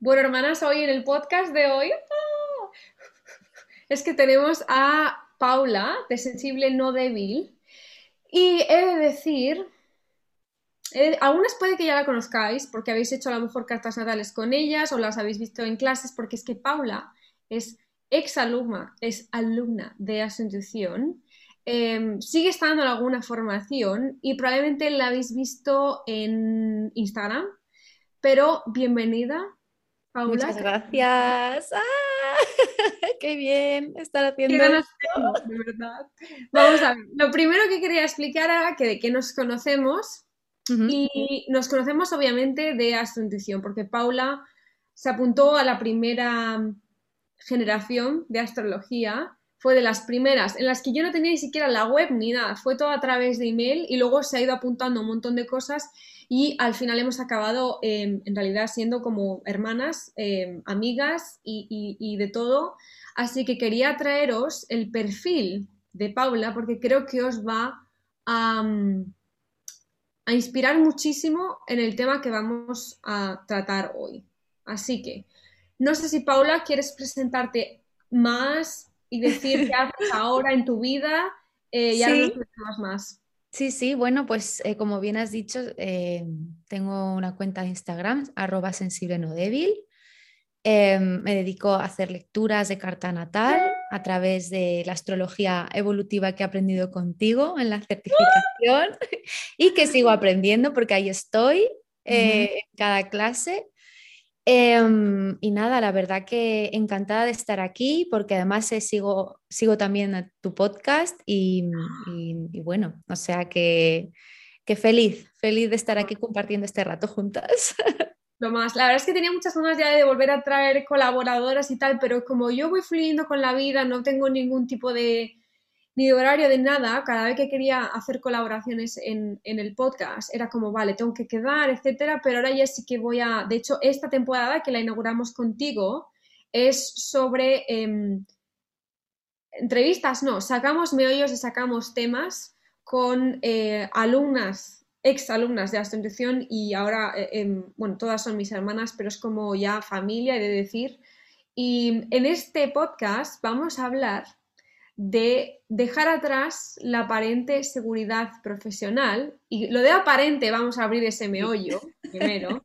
Bueno, hermanas, hoy en el podcast de hoy ¡ah! es que tenemos a Paula, de Sensible No Débil, y he de decir, algunas puede que ya la conozcáis porque habéis hecho a lo mejor cartas natales con ellas o las habéis visto en clases, porque es que Paula es ex alumna, es alumna de Asunción, em, sigue estando en alguna formación y probablemente la habéis visto en Instagram, pero bienvenida Muchas gracias. ¡Ah! ¡Qué bien estar haciendo esto! de verdad. Vamos a ver. Lo primero que quería explicar era que de qué nos conocemos y nos conocemos obviamente de Intuición, porque Paula se apuntó a la primera generación de astrología fue de las primeras en las que yo no tenía ni siquiera la web ni nada, fue todo a través de email y luego se ha ido apuntando un montón de cosas y al final hemos acabado em, en realidad siendo como hermanas, em, amigas y, de todo. Así que quería traeros el perfil de Paula porque creo que os va a, a inspirar muchísimo en el tema que vamos a tratar hoy. Así que no sé si Paula quieres presentarte más y decir qué haces ahora en tu vida eh, y nos más. Sí, sí, bueno, pues eh, como bien has dicho, eh, tengo una cuenta de Instagram, arroba sensible no débil. Em, me dedico a hacer lecturas de carta natal a través de la astrología evolutiva que he aprendido contigo en la certificación y que sigo aprendiendo porque ahí estoy en cada clase Em, y nada, la verdad que encantada de estar aquí porque además eh, sigo, sigo también tu podcast y, bueno, o sea que, que, feliz, feliz de estar aquí compartiendo este rato juntas. Lo más, la verdad es que tenía muchas ganas ya de volver a traer colaboradoras y tal, pero como yo voy fluyendo con la vida, no tengo ningún tipo de, ni de horario de nada, cada vez que quería hacer colaboraciones en, el podcast era como, vale, tengo que quedar, etcétera, pero ahora ya sí que voy a, de hecho, esta temporada que la inauguramos contigo es sobre em, entrevistas, no, sacamos meollos y sacamos temas con eh, alumnas, ex alumnas de Astrointuición y ahora, eh, em, bueno, todas son mis hermanas, pero es como ya familia, he de decir. Y en este podcast vamos a hablar de dejar atrás la aparente seguridad profesional, y lo de aparente vamos a abrir ese meollo primero,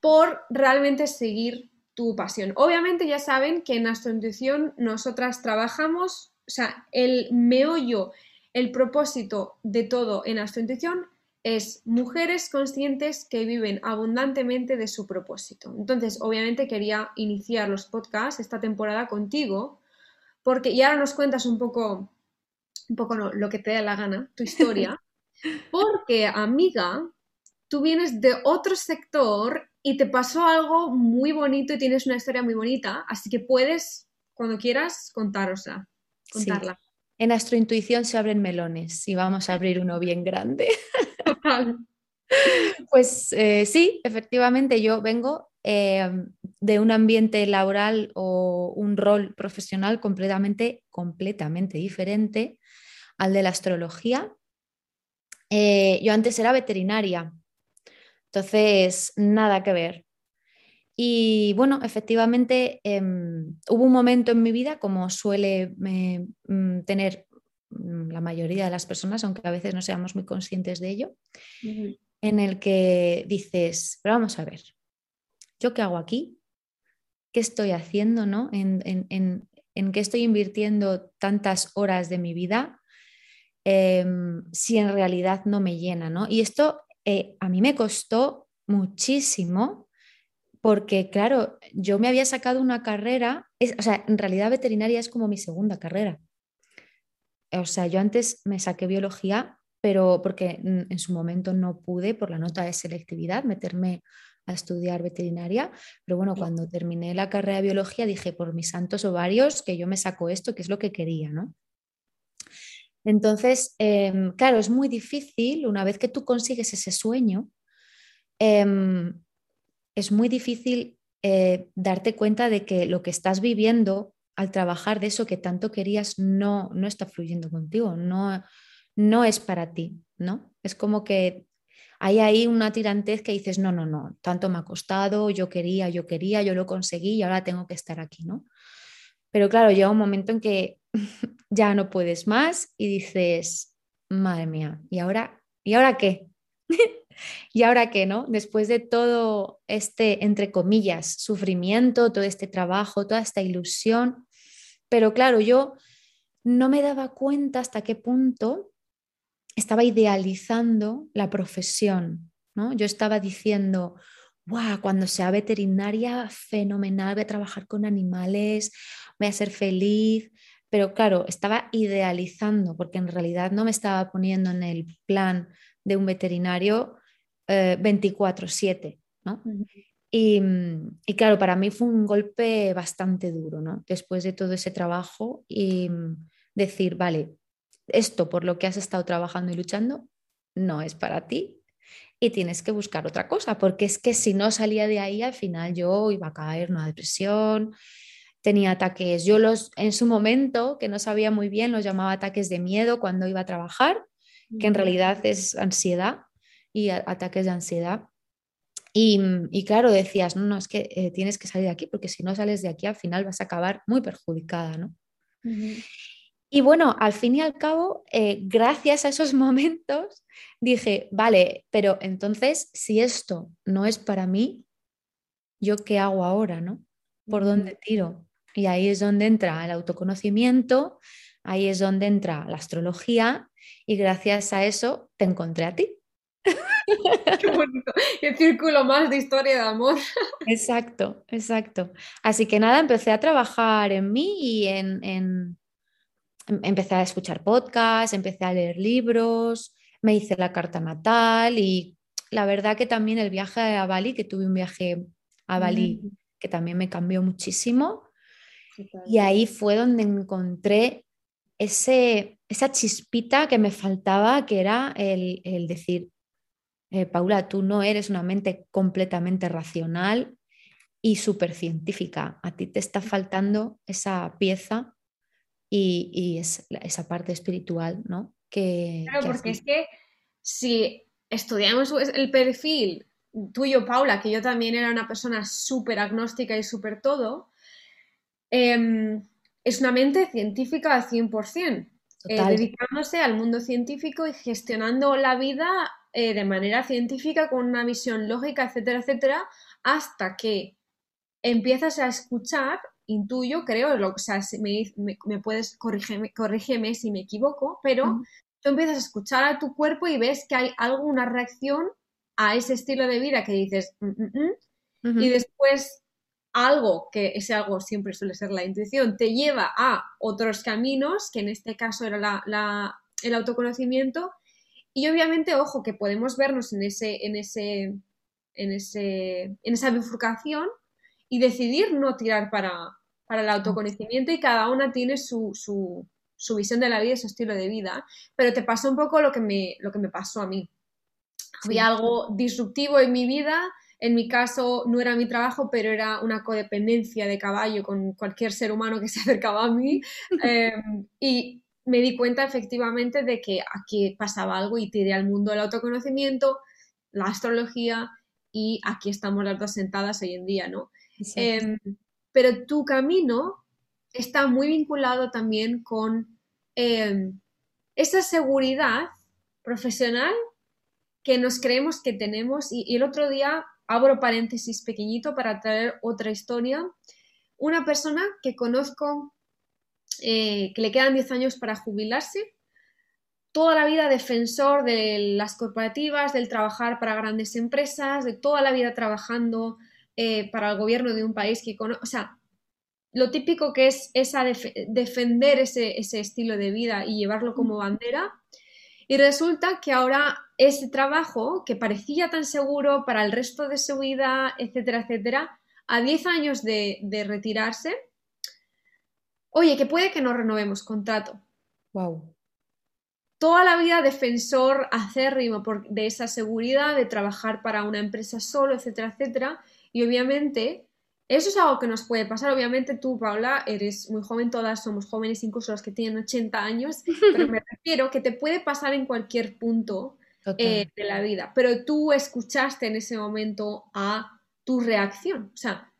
por realmente seguir tu pasión. Obviamente ya saben que en Astrointuición nosotras trabajamos, o sea, el meollo, el propósito de todo en Astrointuición es mujeres conscientes que viven abundantemente de su propósito. Entonces, obviamente quería iniciar los podcasts esta temporada contigo, porque y ahora nos cuentas un poco un poco no, lo que te dé la gana, tu historia, porque amiga, tú vienes de otro sector y te pasó algo muy bonito y tienes una historia muy bonita, así que puedes, cuando quieras, contárosla, contarla. En Astrointuición se abren melones y vamos a abrir uno bien grande. Pues eh, sí, efectivamente yo vengo eh, de un ambiente laboral o un rol profesional completamente, completamente diferente al de la astrología. Eh, yo antes era veterinaria, entonces nada que ver. Y bueno, efectivamente em, hubo un momento en mi vida, como suele eh, mm, tener mm, la mayoría de las personas, aunque a veces no seamos muy conscientes de ello, en el que dices, pero vamos a ver, ¿yo qué hago aquí? ¿Qué estoy haciendo? ¿no? ¿En, en, en qué estoy invirtiendo tantas horas de mi vida? Em, si en realidad no me llena, ¿no? Y esto eh, a mí me costó muchísimo porque, claro, yo me había sacado una carrera, o sea, en realidad veterinaria es como mi segunda carrera. O sea, yo antes me saqué biología, pero porque en su momento no pude por la nota de selectividad meterme a estudiar veterinaria, pero bueno, cuando terminé la carrera de biología dije, por mis santos ovarios, que yo me saco esto, que es lo que quería, ¿no? Entonces, em, claro, es muy difícil, una vez que tú consigues ese sueño, em, es muy difícil eh, darte cuenta de que lo que estás viviendo al trabajar de eso que tanto querías no, no está fluyendo contigo, no, no es para ti, ¿no? Es como que hay ahí una tirantez que dices, no, no, no, tanto me ha costado, yo quería, yo quería, yo lo conseguí y ahora tengo que estar aquí, ¿no? Pero claro, llega un momento en que ya no puedes más y dices, madre mía, ¿y ahora, ¿y ahora qué? ¿Y ahora qué, no? Después de todo este, entre comillas, sufrimiento, todo este trabajo, toda esta ilusión. Pero claro, yo no me daba cuenta hasta qué punto estaba idealizando la profesión, ¿no? Yo estaba diciendo, wow, cuando sea veterinaria, fenomenal, voy a trabajar con animales, voy a ser feliz. Pero claro, estaba idealizando porque en realidad no me estaba poniendo en el plan de un veterinario 24/7, eh, ¿no? y, y, claro, para mí fue un golpe bastante duro, ¿no? Después de todo ese trabajo y decir, vale, esto por lo que has estado trabajando y luchando no es para ti y tienes que buscar otra cosa, porque es que si no salía de ahí, al final yo iba a caer en una depresión, tenía ataques, yo los en su momento, que no sabía muy bien, los llamaba ataques de miedo cuando iba a trabajar, que en realidad es ansiedad y ataques de ansiedad. Y, claro, decías, no, no, es que eh, tienes que salir de aquí, porque si no sales de aquí, al final vas a acabar muy perjudicada, ¿no? Y bueno, al fin y al cabo, eh, gracias a esos momentos, dije, vale, pero entonces, si esto no es para mí, ¿yo qué hago ahora, no? ¿Por dónde tiro? Y ahí es donde entra el autoconocimiento, ahí es donde entra la astrología y gracias a eso te encontré a ti. Qué bonito. Qué círculo más de historia de amor. Exacto, exacto. Así que nada, empecé a trabajar en mí y en, en... Em, empecé a escuchar podcasts, empecé a leer libros, me hice la carta natal y la verdad que también el viaje a Bali, que tuve un viaje a Bali que también me cambió muchísimo. Y ahí fue donde encontré ese, esa chispita que me faltaba, que era el, el decir, eh, Paula, tú no eres una mente completamente racional y súper científica. A ti te está faltando esa pieza y, es, esa parte espiritual, ¿no? Que, claro, porque es que si estudiamos el perfil tuyo, Paula, que yo también era una persona súper agnóstica y súper todo, em, es una mente científica al 100%, eh, dedicándose al mundo científico y gestionando la vida eh, de manera científica, con una visión lógica, etcétera, etcétera, hasta que empiezas a escuchar, intuyo, creo, lo, o sea, me, me, puedes, corrígeme, corrígeme, si me equivoco, pero tú empiezas a escuchar a tu cuerpo y ves que hay alguna reacción a ese estilo de vida que dices, mm, mm, mm", y después algo, que ese algo siempre suele ser la intuición, te lleva a otros caminos, que en este caso era el autoconocimiento, y obviamente, ojo, que podemos vernos en, ese, en, ese, en, ese, en esa bifurcación y decidir no tirar para, para el autoconocimiento y cada una tiene su, su, visión de la vida y su estilo de vida. Pero te pasó un poco lo que me, lo que me pasó a mí. Había algo disruptivo en mi vida, en mi caso no era mi trabajo, pero era una codependencia de caballo con cualquier ser humano que se acercaba a mí. Em, y me di cuenta efectivamente de que aquí pasaba algo y tiré al mundo el autoconocimiento, la astrología y aquí estamos las dos sentadas hoy en día, ¿no? Em, pero tu camino está muy vinculado también con em, esa seguridad profesional que nos creemos que tenemos y, el otro día abro paréntesis pequeñito para traer otra historia. Una persona que conozco eh, que le quedan 10 años para jubilarse, toda la vida defensor de las corporativas, del trabajar para grandes empresas, de toda la vida trabajando eh, para el gobierno de un país que conoce, o sea, lo típico que es esa defender ese, ese estilo de vida y llevarlo como bandera. Y resulta que ahora ese trabajo que parecía tan seguro para el resto de su vida, etcétera, etcétera, a 10 años de, de retirarse, Oye, que puede que no renovemos contrato. Wow. Toda la vida defensor acérrimo de esa seguridad, de trabajar para una empresa solo, etcétera, etcétera. Y obviamente, eso es algo que nos puede pasar. Obviamente tú, Paula, eres muy joven, todas somos jóvenes, incluso los que tienen 80 años, pero me refiero que te puede pasar en cualquier punto eh, de la vida. Pero tú escuchaste en ese momento a tu reacción. O sea,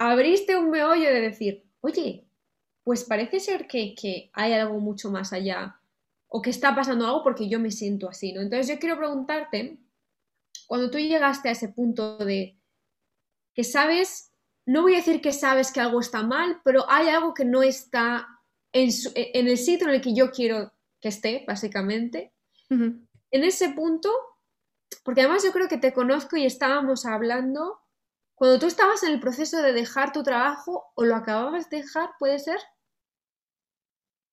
abriste un meollo de decir, oye, pues parece ser que, que, hay algo mucho más allá o que está pasando algo porque yo me siento así, ¿no? Entonces yo quiero preguntarte, cuando tú llegaste a ese punto de que sabes, no voy a decir que sabes que algo está mal, pero hay algo que no está en, en el sitio en el que yo quiero que esté, básicamente. En ese punto, porque además yo creo que te conozco y estábamos hablando cuando tú estabas en el proceso de dejar tu trabajo o lo acababas de dejar, ¿puede ser?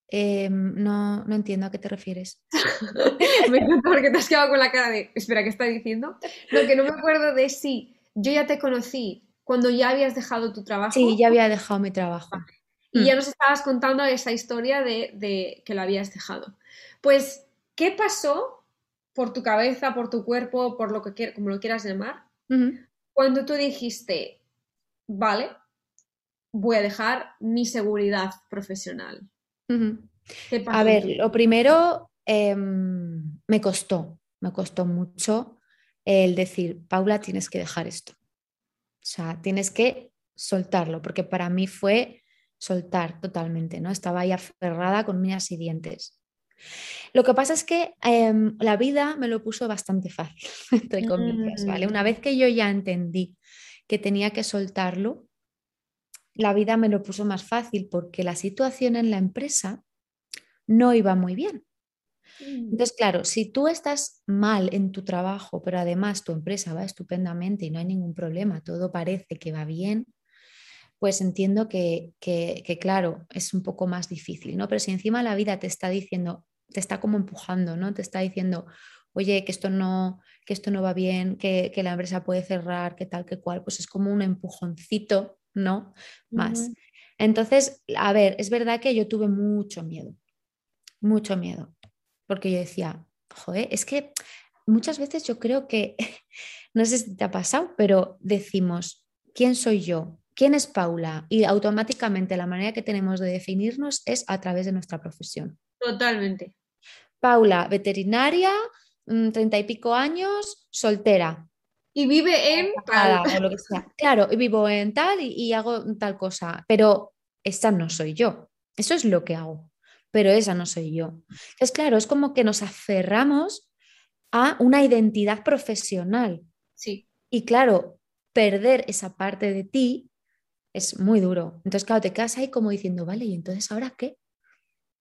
Em, no, no entiendo a qué te refieres. me encanta porque te has quedado con la cara de, espera, ¿qué está diciendo? Lo que no me acuerdo de si yo ya te conocí cuando ya habías dejado tu trabajo. Sí, ya había dejado mi trabajo. Y ya mm. nos estabas contando esa historia de, que lo habías dejado. Pues, ¿qué pasó por tu cabeza, por tu cuerpo, por lo que como lo quieras llamar, cuando tú dijiste, vale, voy a dejar mi seguridad profesional? A ver, lo primero em, me costó, me costó mucho el decir, Paula, tienes que dejar esto. O sea, tienes que soltarlo, porque para mí fue soltar totalmente, ¿no? Estaba ahí aferrada con uñas y dientes. Lo que pasa es que em, la vida me lo puso bastante fácil, entre comillas, ¿vale? Una vez que yo ya entendí que tenía que soltarlo, la vida me lo puso más fácil porque la situación en la empresa no iba muy bien. Mm. Entonces, claro, si tú estás mal en tu trabajo, pero además tu empresa va estupendamente y no hay ningún problema, todo parece que va bien, pues entiendo que, claro, es un poco más difícil, ¿no? Pero si encima la vida te está diciendo, te está como empujando, ¿no? Te está diciendo, oye, que esto no, que esto no va bien, que, la empresa puede cerrar, que tal, que cual, pues es como un empujoncito, ¿no? Más. Entonces, a ver, es verdad que yo tuve mucho miedo, mucho miedo, porque yo decía, joder, es que muchas veces yo creo que, no sé si te ha pasado, pero decimos, ¿quién soy yo? ¿Quién es Paula? Y automáticamente la manera que tenemos de definirnos es a través de nuestra profesión. Totalmente. Paula, veterinaria, mm, treinta y pico años, soltera. Y vive en tal. Claro, y vivo en tal y, hago tal cosa, pero esa no soy yo. Eso es lo que hago, pero esa no soy yo. Es claro, es como que nos aferramos a una identidad profesional. Sí. Y claro, perder esa parte de ti es muy duro. Entonces, claro, te quedas ahí como diciendo, vale, ¿y entonces ahora qué?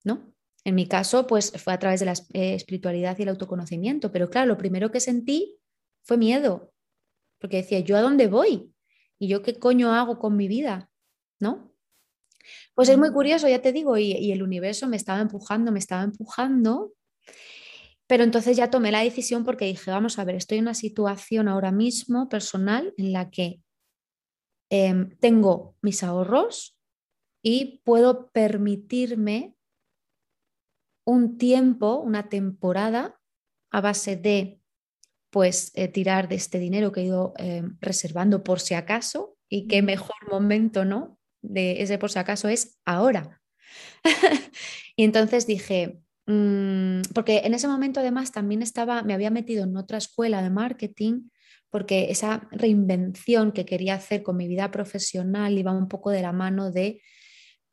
¿No? En mi caso, pues fue a través de la eh, espiritualidad y el autoconocimiento, pero claro, lo primero que sentí fue miedo, porque decía, ¿yo a dónde voy? ¿Y yo qué coño hago con mi vida? ¿No? Pues es muy curioso, ya te digo, y, y el universo me estaba empujando, me estaba empujando, pero entonces ya tomé la decisión porque dije, vamos a ver, estoy en una situación ahora mismo personal en la que Em, tengo mis ahorros y puedo permitirme un tiempo, una temporada a base de pues eh, tirar de este dinero que he ido em, reservando por si acaso y qué mejor momento, ¿no? De ese por si acaso es ahora. y entonces dije, mm", porque en ese momento además también estaba, me había metido en otra escuela de marketing porque esa reinvención que quería hacer con mi vida profesional iba un poco de la mano de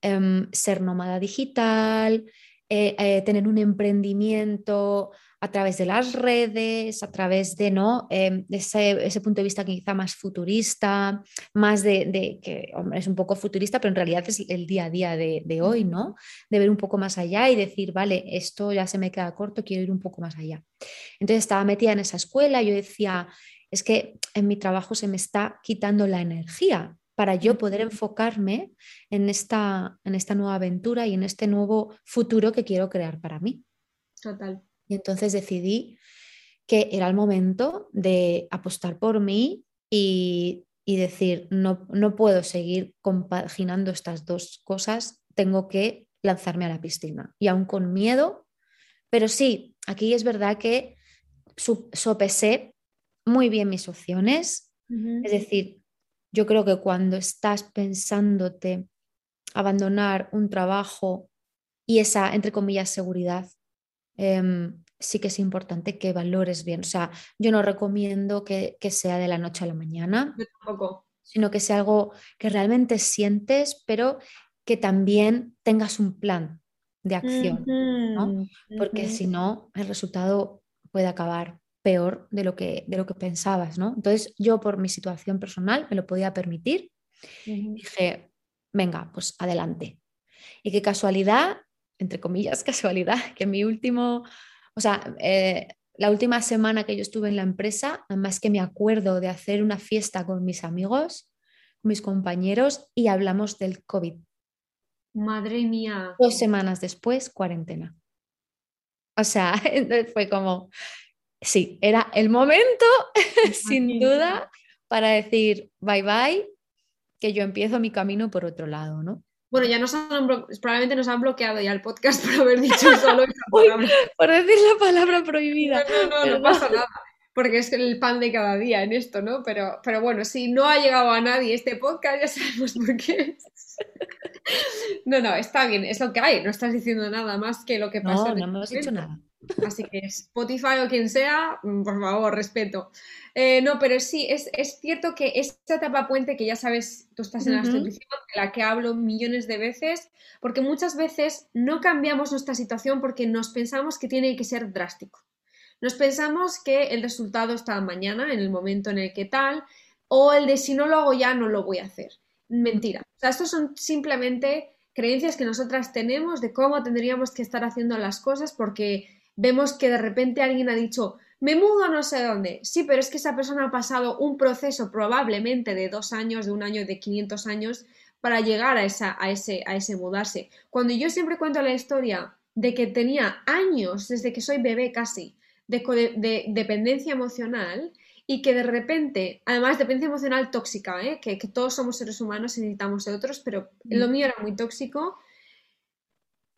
em, ser nómada digital, eh, eh, tener un emprendimiento a través de las redes, a través de, ¿no? Em, ese, punto de vista quizá más futurista, más de, que hombre, es un poco futurista, pero en realidad es el día a día de, de, hoy, ¿no? De ver un poco más allá y decir, vale, esto ya se me queda corto, quiero ir un poco más allá. Entonces estaba metida en esa escuela, yo decía, es que en mi trabajo se me está quitando la energía para yo poder enfocarme en esta, en esta nueva aventura y en este nuevo futuro que quiero crear para mí. Total. Y entonces decidí que era el momento de apostar por mí y, decir, no, no puedo seguir compaginando estas dos cosas, tengo que lanzarme a la piscina. Y aún con miedo, pero sí, aquí es verdad que sopesé muy bien mis opciones. Es decir, yo creo que cuando estás pensándote abandonar un trabajo y esa, entre comillas, seguridad, em, sí que es importante que valores bien. O sea, yo no recomiendo que, sea de la noche a la mañana, sino que sea algo que realmente sientes, pero que también tengas un plan de acción, ¿no? Porque si no, el resultado puede acabar peor de lo que, de lo que pensabas, ¿no? Entonces yo por mi situación personal me lo podía permitir. Dije, venga, pues adelante. Y qué casualidad, entre comillas, casualidad, que mi último, o sea, eh, la última semana que yo estuve en la empresa, además que me acuerdo de hacer una fiesta con mis amigos, mis compañeros, y hablamos del COVID. Madre mía. Dos semanas después, cuarentena. O sea, fue como, sí, era el momento, sin duda, para decir bye bye, que yo empiezo mi camino por otro lado, ¿no? Bueno, ya nos han probablemente nos han bloqueado ya el podcast por haber dicho solo esa palabra. por decir la palabra prohibida. No, no, no, no pasa nada. Porque es el pan de cada día en esto, ¿no? Pero, pero bueno, si no ha llegado a nadie este podcast, ya sabemos por qué. No, no, está bien, es lo que hay. No estás diciendo nada más que lo que pasa. No, no hemos dicho nada. Así que Spotify o quien sea, mm, por favor, respeto. Eh, no, pero sí, es, cierto que esta etapa puente que ya sabes, tú estás en la de la que hablo millones de veces, porque muchas veces no cambiamos nuestra situación porque nos pensamos que tiene que ser drástico. Nos pensamos que el resultado está mañana, en el momento en el que tal, o el de si no lo hago ya, no lo voy a hacer. Mentira. O sea, estos son simplemente creencias que nosotras tenemos de cómo tendríamos que estar haciendo las cosas porque vemos que de repente alguien ha dicho, me mudo a no sé dónde. Sí, pero es que esa persona ha pasado un proceso probablemente de dos años, de un año, de 500 años para llegar a, esa, a, ese, a ese mudarse. Cuando yo siempre cuento la historia de que tenía años, desde que soy bebé casi, de, dependencia emocional y que de repente, además dependencia emocional tóxica, ¿eh? que, que, todos somos seres humanos y necesitamos de otros, pero lo mío era muy tóxico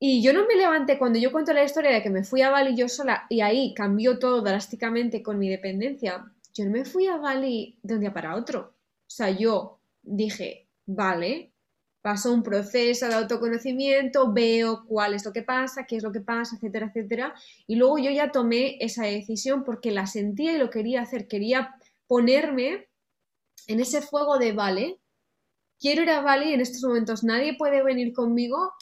y yo no me levanté cuando yo cuento la historia de que me fui a Bali yo sola y ahí cambió todo drásticamente con mi dependencia. Yo no me fui a Bali de un día para otro. O sea, yo dije, vale, pasó un proceso de autoconocimiento, veo cuál es lo que pasa, qué es lo que pasa, etcétera, etcétera. Y luego yo ya tomé esa decisión porque la sentía y lo quería hacer. Quería ponerme en ese fuego de, vale, quiero ir a Bali en estos momentos, nadie puede venir conmigo,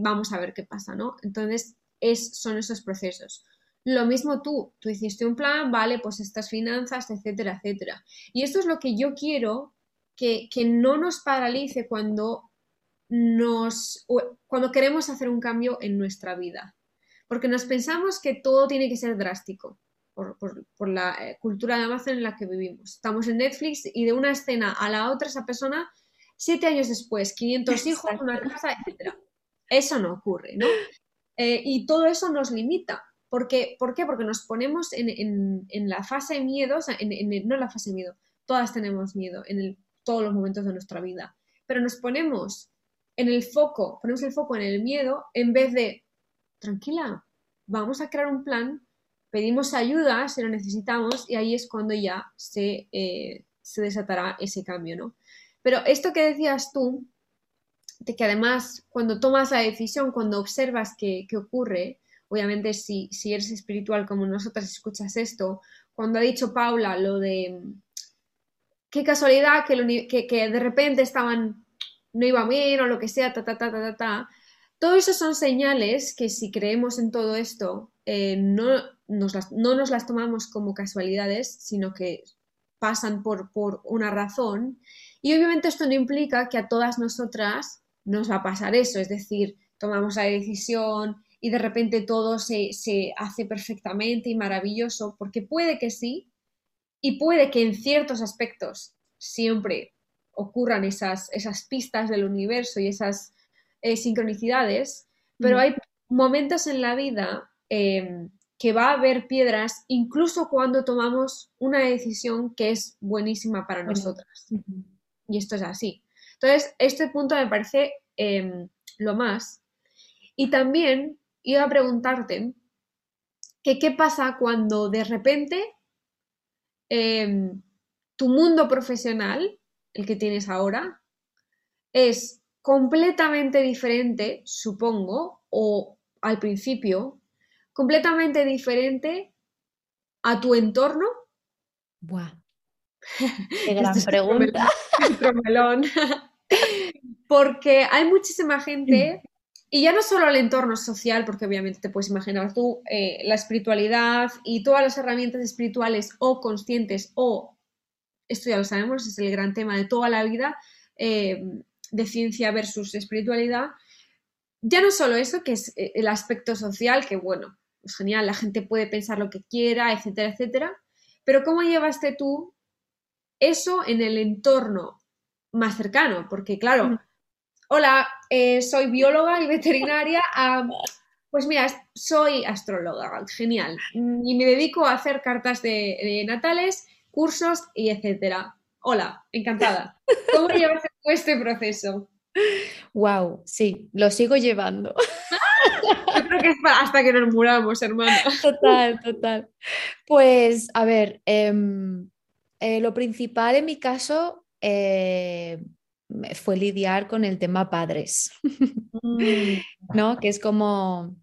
vamos a ver qué pasa, ¿no? Entonces, es, son esos procesos. Lo mismo tú, tú hiciste un plan, vale, pues estas finanzas, etcétera, etcétera. Y esto es lo que yo quiero que, no nos paralice cuando, nos, cuando queremos hacer un cambio en nuestra vida. Porque nos pensamos que todo tiene que ser drástico por, por la eh, cultura de Amazon en la que vivimos. Estamos en Netflix y de una escena a la otra esa persona, siete años después, 500 hijos, una casa, etcétera. Eso no ocurre, ¿no? Eh, y todo eso nos limita. Porque, ¿Por qué? Porque nos ponemos en, la fase miedo, o sea, en, no en la fase miedo, todas tenemos miedo en todos los momentos de nuestra vida, pero nos ponemos en el foco, ponemos el foco en el miedo en vez de, tranquila, vamos a crear un plan, pedimos ayuda si lo necesitamos y ahí es cuando ya se, eh, se desatará ese cambio, ¿no? Pero esto que decías tú, de que además cuando tomas la decisión, cuando observas qué ocurre, obviamente si, si, eres espiritual como nosotras escuchas esto, cuando ha dicho Paula lo de qué casualidad que, que, de repente estaban, no iba bien o lo que sea, ta, ta, ta, ta, ta, ta. Todo eso son señales que si creemos en todo esto, eh, no, nos las, no nos las tomamos como casualidades, sino que pasan por, por una razón. Y obviamente esto no implica que a todas nosotras nos va a pasar eso, es decir, tomamos la decisión y de repente todo se, hace perfectamente y maravilloso, porque puede que sí, y puede que en ciertos aspectos siempre ocurran esas, esas pistas del universo y esas eh, sincronicidades, pero hay momentos en la vida em, que va a haber piedras incluso cuando tomamos una decisión que es buenísima para nosotras. Y esto es así. Entonces, este punto me parece em, lo más. Y también iba a preguntarte que qué pasa cuando de repente em, tu mundo profesional, el que tienes ahora, es completamente diferente, supongo, o al principio, completamente diferente a tu entorno? Buah. Qué gran pregunta. Porque hay muchísima gente, y ya no solo el entorno social, porque obviamente te puedes imaginar tú, eh, la espiritualidad y todas las herramientas espirituales o conscientes o, esto ya lo sabemos, es el gran tema de toda la vida, eh, de ciencia versus espiritualidad. Ya no solo eso, que es eh, el aspecto social, que bueno, es genial, la gente puede pensar lo que quiera, etcétera, etcétera, pero ¿cómo llevaste tú eso en el entorno más cercano? Porque claro, hola, eh, soy bióloga y veterinaria. pues mira, soy astróloga, genial. Y me dedico a hacer cartas de, natales, cursos y etcétera. Hola, encantada. ¿Cómo llevas este proceso? Wow, sí, lo sigo llevando. Yo creo que es hasta que nos muramos, hermana. Total, total. Pues, a ver, em, eh, lo principal en mi caso eh, fue lidiar con el tema padres, mm. ¿no? Que es como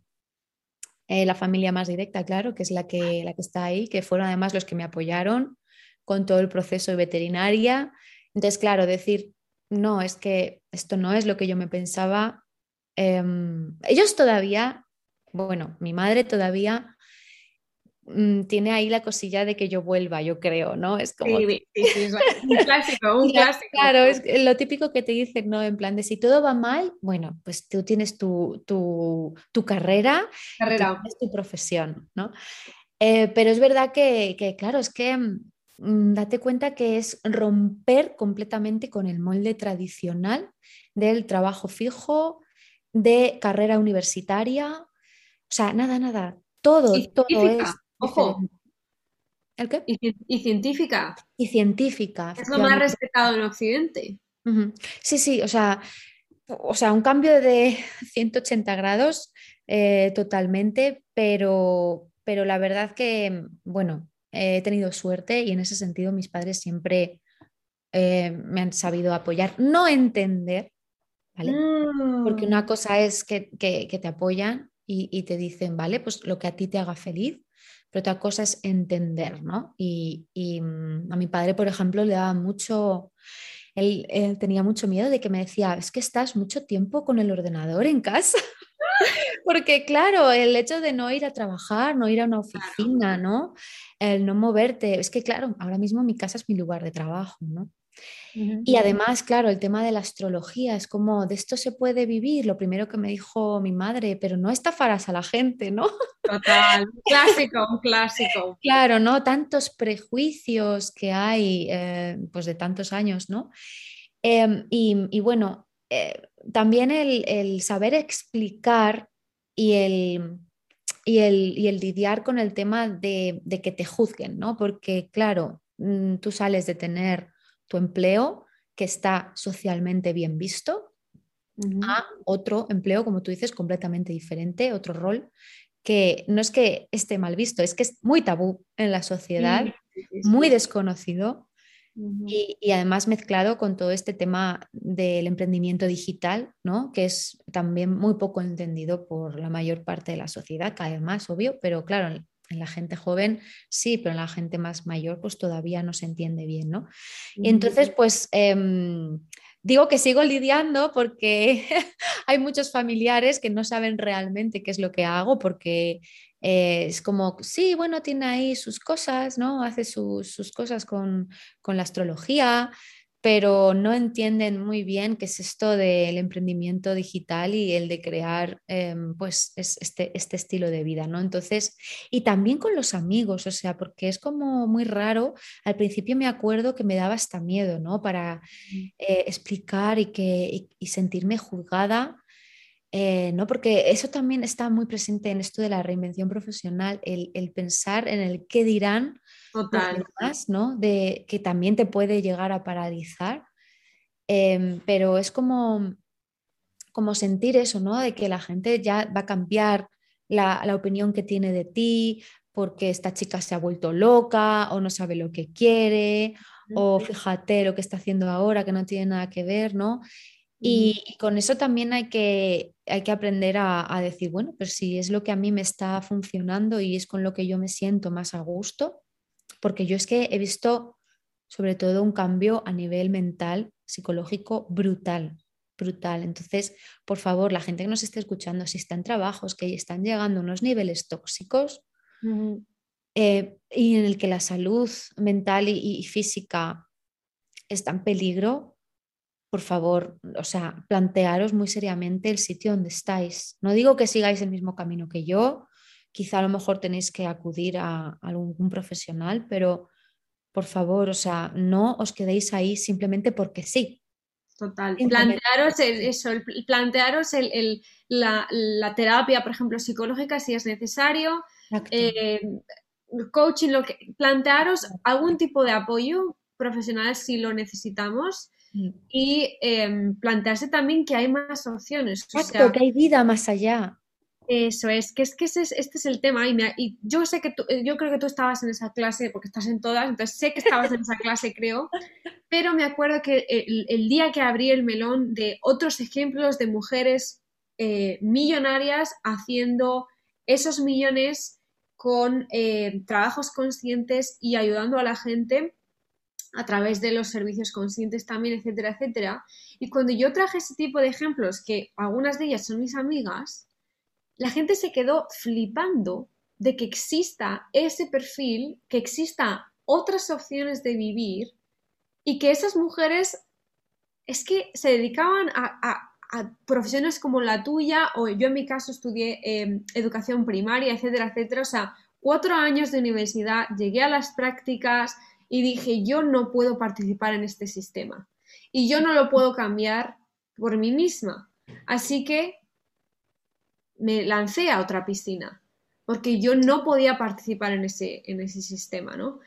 eh, la familia más directa, claro, que es la que, la que está ahí, que fueron además los que me apoyaron con todo el proceso de veterinaria. Entonces, claro, decir, no, es que esto no es lo que yo me pensaba. Em, ellos todavía, bueno, mi madre todavía Mm, tiene ahí la cosilla de que yo vuelva, yo creo, ¿no? Es como... Sí, sí, un clásico, un clásico. Claro, es lo típico que te dicen, ¿no? En plan de si todo va mal, bueno, pues tú tienes tu, tu, tu carrera, carrera. tu profesión, ¿no? Eh, pero es verdad que, que, claro, es que mm, date cuenta que es romper completamente con el molde tradicional del trabajo fijo, de carrera universitaria, o sea, nada, nada, todo, todo es Ojo. ¿El qué? Y, científica. Y científica. Es lo más respetado en Occidente. Sí, sí, o sea, o sea, un cambio de 180 grados eh, totalmente, pero, pero la verdad que, bueno, he tenido suerte y en ese sentido mis padres siempre eh, me han sabido apoyar, no entender, ¿vale? Porque mm. una cosa es que, te apoyan y, y, te dicen, vale, pues lo que a ti te haga feliz, pero otra cosa es entender, ¿no? Y, mm, a mi padre, por ejemplo, le daba mucho, él, tenía mucho miedo de que me decía, es que estás mucho tiempo con el ordenador en casa. Porque claro, el hecho de no ir a trabajar, no ir a una oficina, ¿no? El no moverte, es que claro, ahora mismo mi casa es mi lugar de trabajo, ¿no? Y además, claro, el tema de la astrología es como, de esto se puede vivir, lo primero que me dijo mi madre, pero no estafarás a la gente, ¿no? Total, un clásico, un clásico. Claro, ¿no? Tantos prejuicios que hay, eh, pues de tantos años, ¿no? Em, y, bueno, eh, también el, saber explicar y el, y el, lidiar con el tema de, de que te juzguen, ¿no? Porque, claro, mm, tú sales de tener tu empleo que está socialmente bien visto a otro empleo, como tú dices, completamente diferente, otro rol que no es que esté mal visto, es que es muy tabú en la sociedad, muy desconocido y, y, además mezclado con todo este tema del emprendimiento digital, ¿no? que es también muy poco entendido por la mayor parte de la sociedad, cada vez más, obvio, pero claro, en la gente joven sí, pero en la gente más mayor pues todavía no se entiende bien, ¿no? Y entonces pues em, digo que sigo lidiando porque hay muchos familiares que no saben realmente qué es lo que hago porque eh, es como, sí, bueno, tiene ahí sus cosas, ¿no? Hace sus, cosas con, con la astrología, pero no entienden muy bien qué es esto del emprendimiento digital y el de crear em, pues este, este, estilo de vida, ¿no? Entonces, y también con los amigos, o sea, porque es como muy raro, al principio me acuerdo que me daba hasta miedo, ¿no? Para eh, explicar y, que, y sentirme juzgada eh, ¿no? Porque eso también está muy presente en esto de la reinvención profesional, el, pensar en el qué dirán Total. ¿no? De, que también te puede llegar a paralizar, em, pero es como, como sentir eso, ¿no? De que la gente ya va a cambiar la, la opinión que tiene de ti porque esta chica se ha vuelto loca o no sabe lo que quiere o fíjate lo que está haciendo ahora que no tiene nada que ver, ¿no? Y, con eso también hay que, hay que aprender a, a, decir, bueno, pues si es lo que a mí me está funcionando y es con lo que yo me siento más a gusto, porque yo es que he visto sobre todo un cambio a nivel mental, psicológico brutal, brutal. Entonces, por favor, la gente que nos esté escuchando, si está en trabajos que están llegando a unos niveles tóxicos eh, y en el que la salud mental y física está en peligro, por favor, o sea, plantearos muy seriamente el sitio donde estáis. No digo que sigáis el mismo camino que yo, quizá a lo mejor tenéis que acudir a, algún profesional, pero por favor, o sea, no os quedéis ahí simplemente porque sí. Total. Plantearos eso, plantearos la, terapia, por ejemplo, psicológica si es necesario, eh, coaching, lo que, plantearos algún tipo de apoyo profesional si lo necesitamos Mm. y em, plantearse también que hay más opciones. Exacto, que hay vida más allá. Eso es, que es que este es el tema. Y, y, yo sé que tú, eh, yo creo que tú estabas en esa clase, porque estás en todas, entonces sé que estabas en esa clase, creo. Pero me acuerdo que el, día que abrí el melón de otros ejemplos de mujeres eh, millonarias haciendo esos millones con eh, trabajos conscientes y ayudando a la gente a través de los servicios conscientes también, etcétera, etcétera. Y cuando yo traje ese tipo de ejemplos, que algunas de ellas son mis amigas, la gente se quedó flipando de que exista ese perfil, que exista otras opciones de vivir y que esas mujeres es que se dedicaban a, profesiones como la tuya o yo en mi caso estudié em, educación primaria, etcétera, etcétera. O sea, cuatro años de universidad, llegué a las prácticas, y dije, yo no puedo participar en este sistema y yo no lo puedo cambiar por mí misma. Así que me lancé a otra piscina porque yo no podía participar en ese, en ese sistema, ¿no?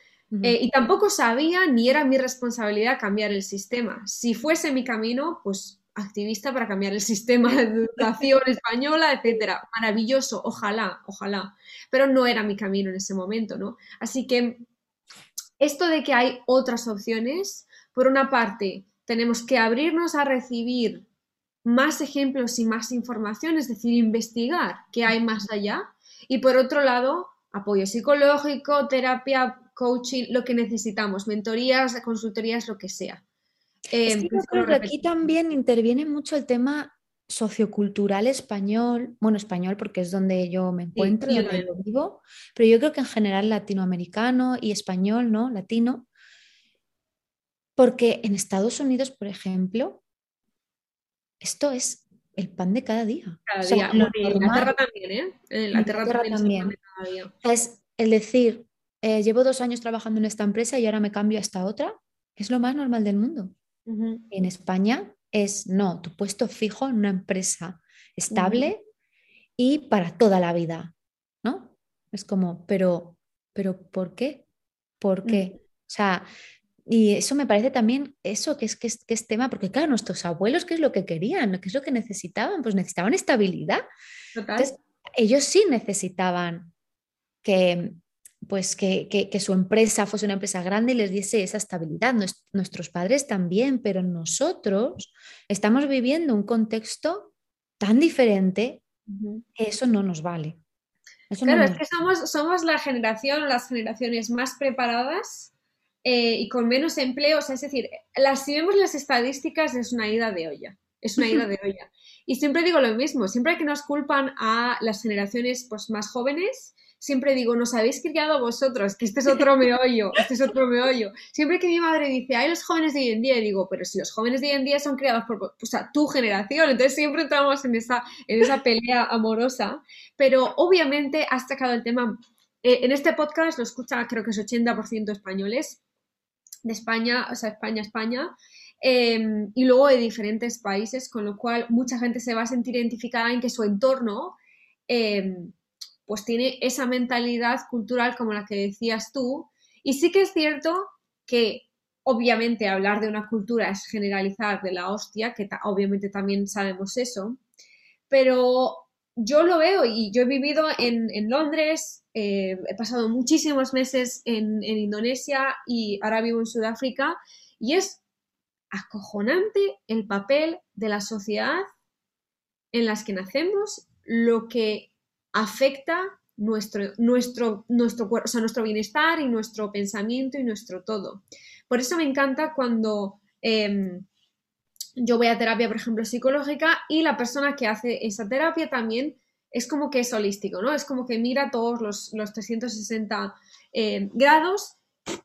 Eh, y tampoco sabía ni era mi responsabilidad cambiar el sistema. Si fuese mi camino, pues activista para cambiar el sistema de educación española, etcétera. Maravilloso, ojalá, ojalá. Pero no era mi camino en ese momento, ¿no? Así que esto de que hay otras opciones, por una parte, tenemos que abrirnos a recibir más ejemplos y más información, es decir, investigar qué hay más allá. Y por otro lado, apoyo psicológico, terapia, coaching, lo que necesitamos, mentorías, consultorías, lo que sea. Eh, creo que aquí también interviene mucho el tema sociocultural español, bueno, español porque es donde yo me encuentro, donde yo vivo, pero yo creo que en general latinoamericano y español, ¿no? Latino, porque en Estados Unidos, por ejemplo, esto es el pan de cada día. Cada día. en Inglaterra también, ¿eh? En Inglaterra, también, Es el decir, eh, llevo dos años trabajando en esta empresa y ahora me cambio a esta otra, es lo más normal del mundo. En España es no, tu puesto fijo en una empresa estable y para toda la vida, ¿no? Es como, pero, pero ¿por qué? ¿Por qué? O sea, y eso me parece también, eso que es, que es, tema, porque claro, nuestros abuelos, ¿qué es lo que querían? ¿Qué es lo que necesitaban? Pues necesitaban estabilidad. Entonces, ellos sí necesitaban que, pues que, su empresa fuese una empresa grande y les diese esa estabilidad. nuestros padres también, pero nosotros estamos viviendo un contexto tan diferente que eso no nos vale. claro, es que somos, somos la generación, las generaciones más preparadas eh, y con menos empleos. Es decir, las, si vemos las estadísticas es una ida de olla. Es una ida de olla. Y siempre digo lo mismo, siempre que nos culpan a las generaciones pues, más jóvenes, siempre digo, nos habéis criado vosotros, que este es otro meollo, este es otro meollo. Siempre que mi madre dice, hay los jóvenes de hoy en día, digo, pero si los jóvenes de hoy en día son criados por o sea, tu generación, entonces siempre estamos en esa, en esa pelea amorosa, pero obviamente has sacado el tema, eh, en este podcast lo escucha creo que es 80% españoles, de España, o sea, España, España, em, y luego de diferentes países, con lo cual mucha gente se va a sentir identificada en que su entorno em, pues tiene esa mentalidad cultural como la que decías tú. Y sí que es cierto que obviamente hablar de una cultura es generalizar de la hostia, que obviamente también sabemos eso, pero yo lo veo y yo he vivido en, Londres, eh, he pasado muchísimos meses en, Indonesia y ahora vivo en Sudáfrica y es acojonante el papel de la sociedad en las que nacemos, lo que afecta nuestro, nuestro, nuestro, o nuestro bienestar y nuestro pensamiento y nuestro todo. Por eso me encanta cuando em, yo voy a terapia, por ejemplo, psicológica y la persona que hace esa terapia también es como que es holístico, ¿no? Es como que mira todos los, 360 em, grados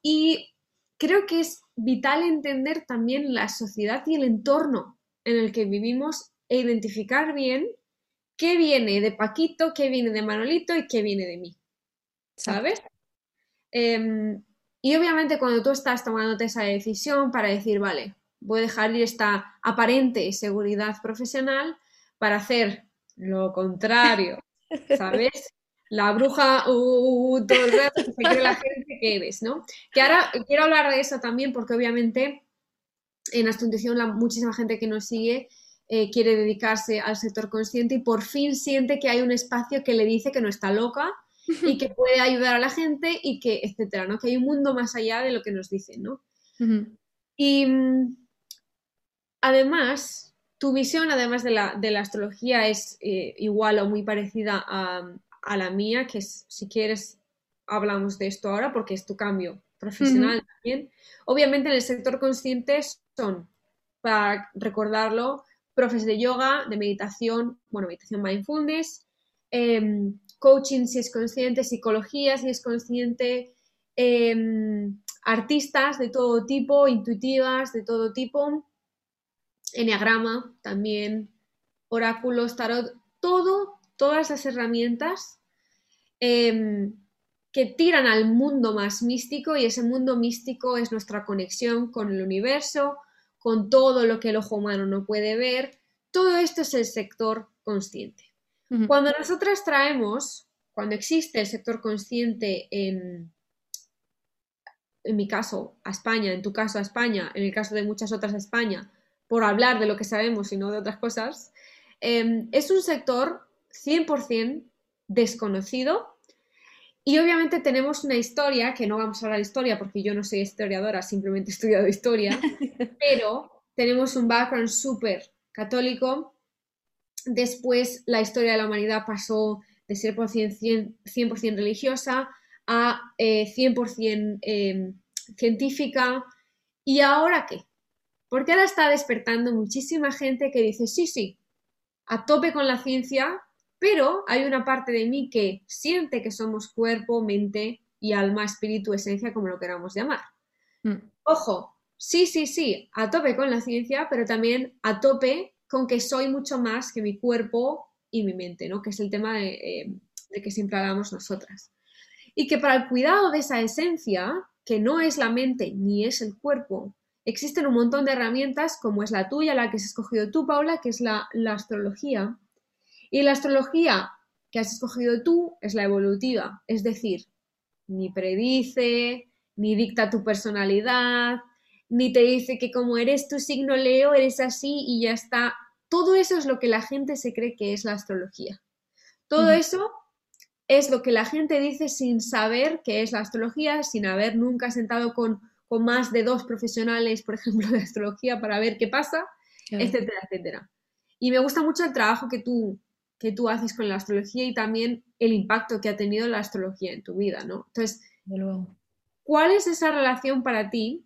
y creo que es vital entender también la sociedad y el entorno en el que vivimos e identificar bien qué viene de Paquito, qué viene de Manolito y qué viene de mí. ¿Sabes? Em, y obviamente cuando tú estás tomándote esa decisión para decir, vale, voy a dejar ir esta aparente seguridad profesional para hacer lo contrario, ¿sabes? La bruja, uh, todo el rato se cree la gente que eres, ¿no? Que ahora quiero hablar de eso también porque obviamente en Astuntición la muchísima gente que nos sigue eh, quiere dedicarse al sector consciente y por fin siente que hay un espacio que le dice que no está loca y que puede ayudar a la gente y que, etcétera, ¿no? Que hay un mundo más allá de lo que nos dicen, ¿no? Y mm, además, tu visión, además de la, de la astrología, es eh, igual o muy parecida a, a, la mía, que si quieres hablamos de esto ahora porque es tu cambio profesional también. Obviamente en el sector consciente son, para recordarlo, profes de yoga, de meditación, bueno, meditación mindfulness, em, coaching si es consciente, psicología si es consciente, em, artistas de todo tipo, intuitivas de todo tipo, enneagrama también, oráculos, tarot, todo, todas las herramientas em, que tiran al mundo más místico y ese mundo místico es nuestra conexión con el universo, con todo lo que el ojo humano no puede ver. Todo esto es el sector consciente. Cuando nosotras traemos, cuando existe el sector consciente en, en mi caso a España, en tu caso a España, en el caso de muchas otras a España, por hablar de lo que sabemos y no de otras cosas, em, es un sector 100% desconocido y obviamente tenemos una historia, que no vamos a hablar de historia porque yo no soy historiadora, simplemente he estudiado historia, pero tenemos un background súper católico. Después la historia de la humanidad pasó de ser por 100%, 100 religiosa a 100% eh, em, científica. ¿Y ahora qué? Porque ahora está despertando muchísima gente que dice, sí, sí, a tope con la ciencia, pero hay una parte de mí que siente que somos cuerpo, mente y alma, espíritu, esencia, como lo queramos llamar. Mm. Ojo, sí, sí, sí, a tope con la ciencia, pero también a tope con que soy mucho más que mi cuerpo y mi mente, ¿no? Que es el tema de, eh, de que siempre hablamos nosotras. Y que para el cuidado de esa esencia, que no es la mente ni es el cuerpo, existen un montón de herramientas como es la tuya, la que has escogido tú, Paula, que es la, la astrología, y la astrología que has escogido tú es la evolutiva, es decir, ni predice, ni dicta tu personalidad, ni te dice que como eres tu signo Leo, eres así y ya está. Todo eso es lo que la gente se cree que es la astrología. Todo eso es lo que la gente dice sin saber qué es la astrología, sin haber nunca sentado con, con más de dos profesionales, por ejemplo, de astrología para ver qué pasa, etcétera, etcétera. Y me gusta mucho el trabajo que tú, que tú haces con la astrología y también el impacto que ha tenido la astrología en tu vida, ¿no? Entonces, ¿cuál es esa relación para ti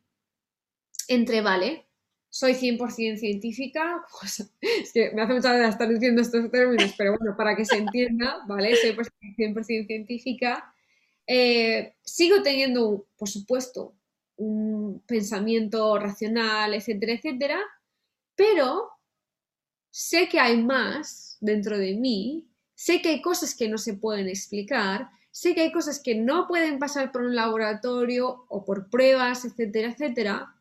entre, vale, soy 100% científica, pues, es que me hace mucha gracia estar diciendo estos términos, pero bueno, para que se entienda, ¿vale? Soy 100% científica. Eh, sigo teniendo, por supuesto, un pensamiento racional, etcétera, etcétera, pero sé que hay más dentro de mí, sé que hay cosas que no se pueden explicar, sé que hay cosas que no pueden pasar por un laboratorio o por pruebas, etcétera, etcétera.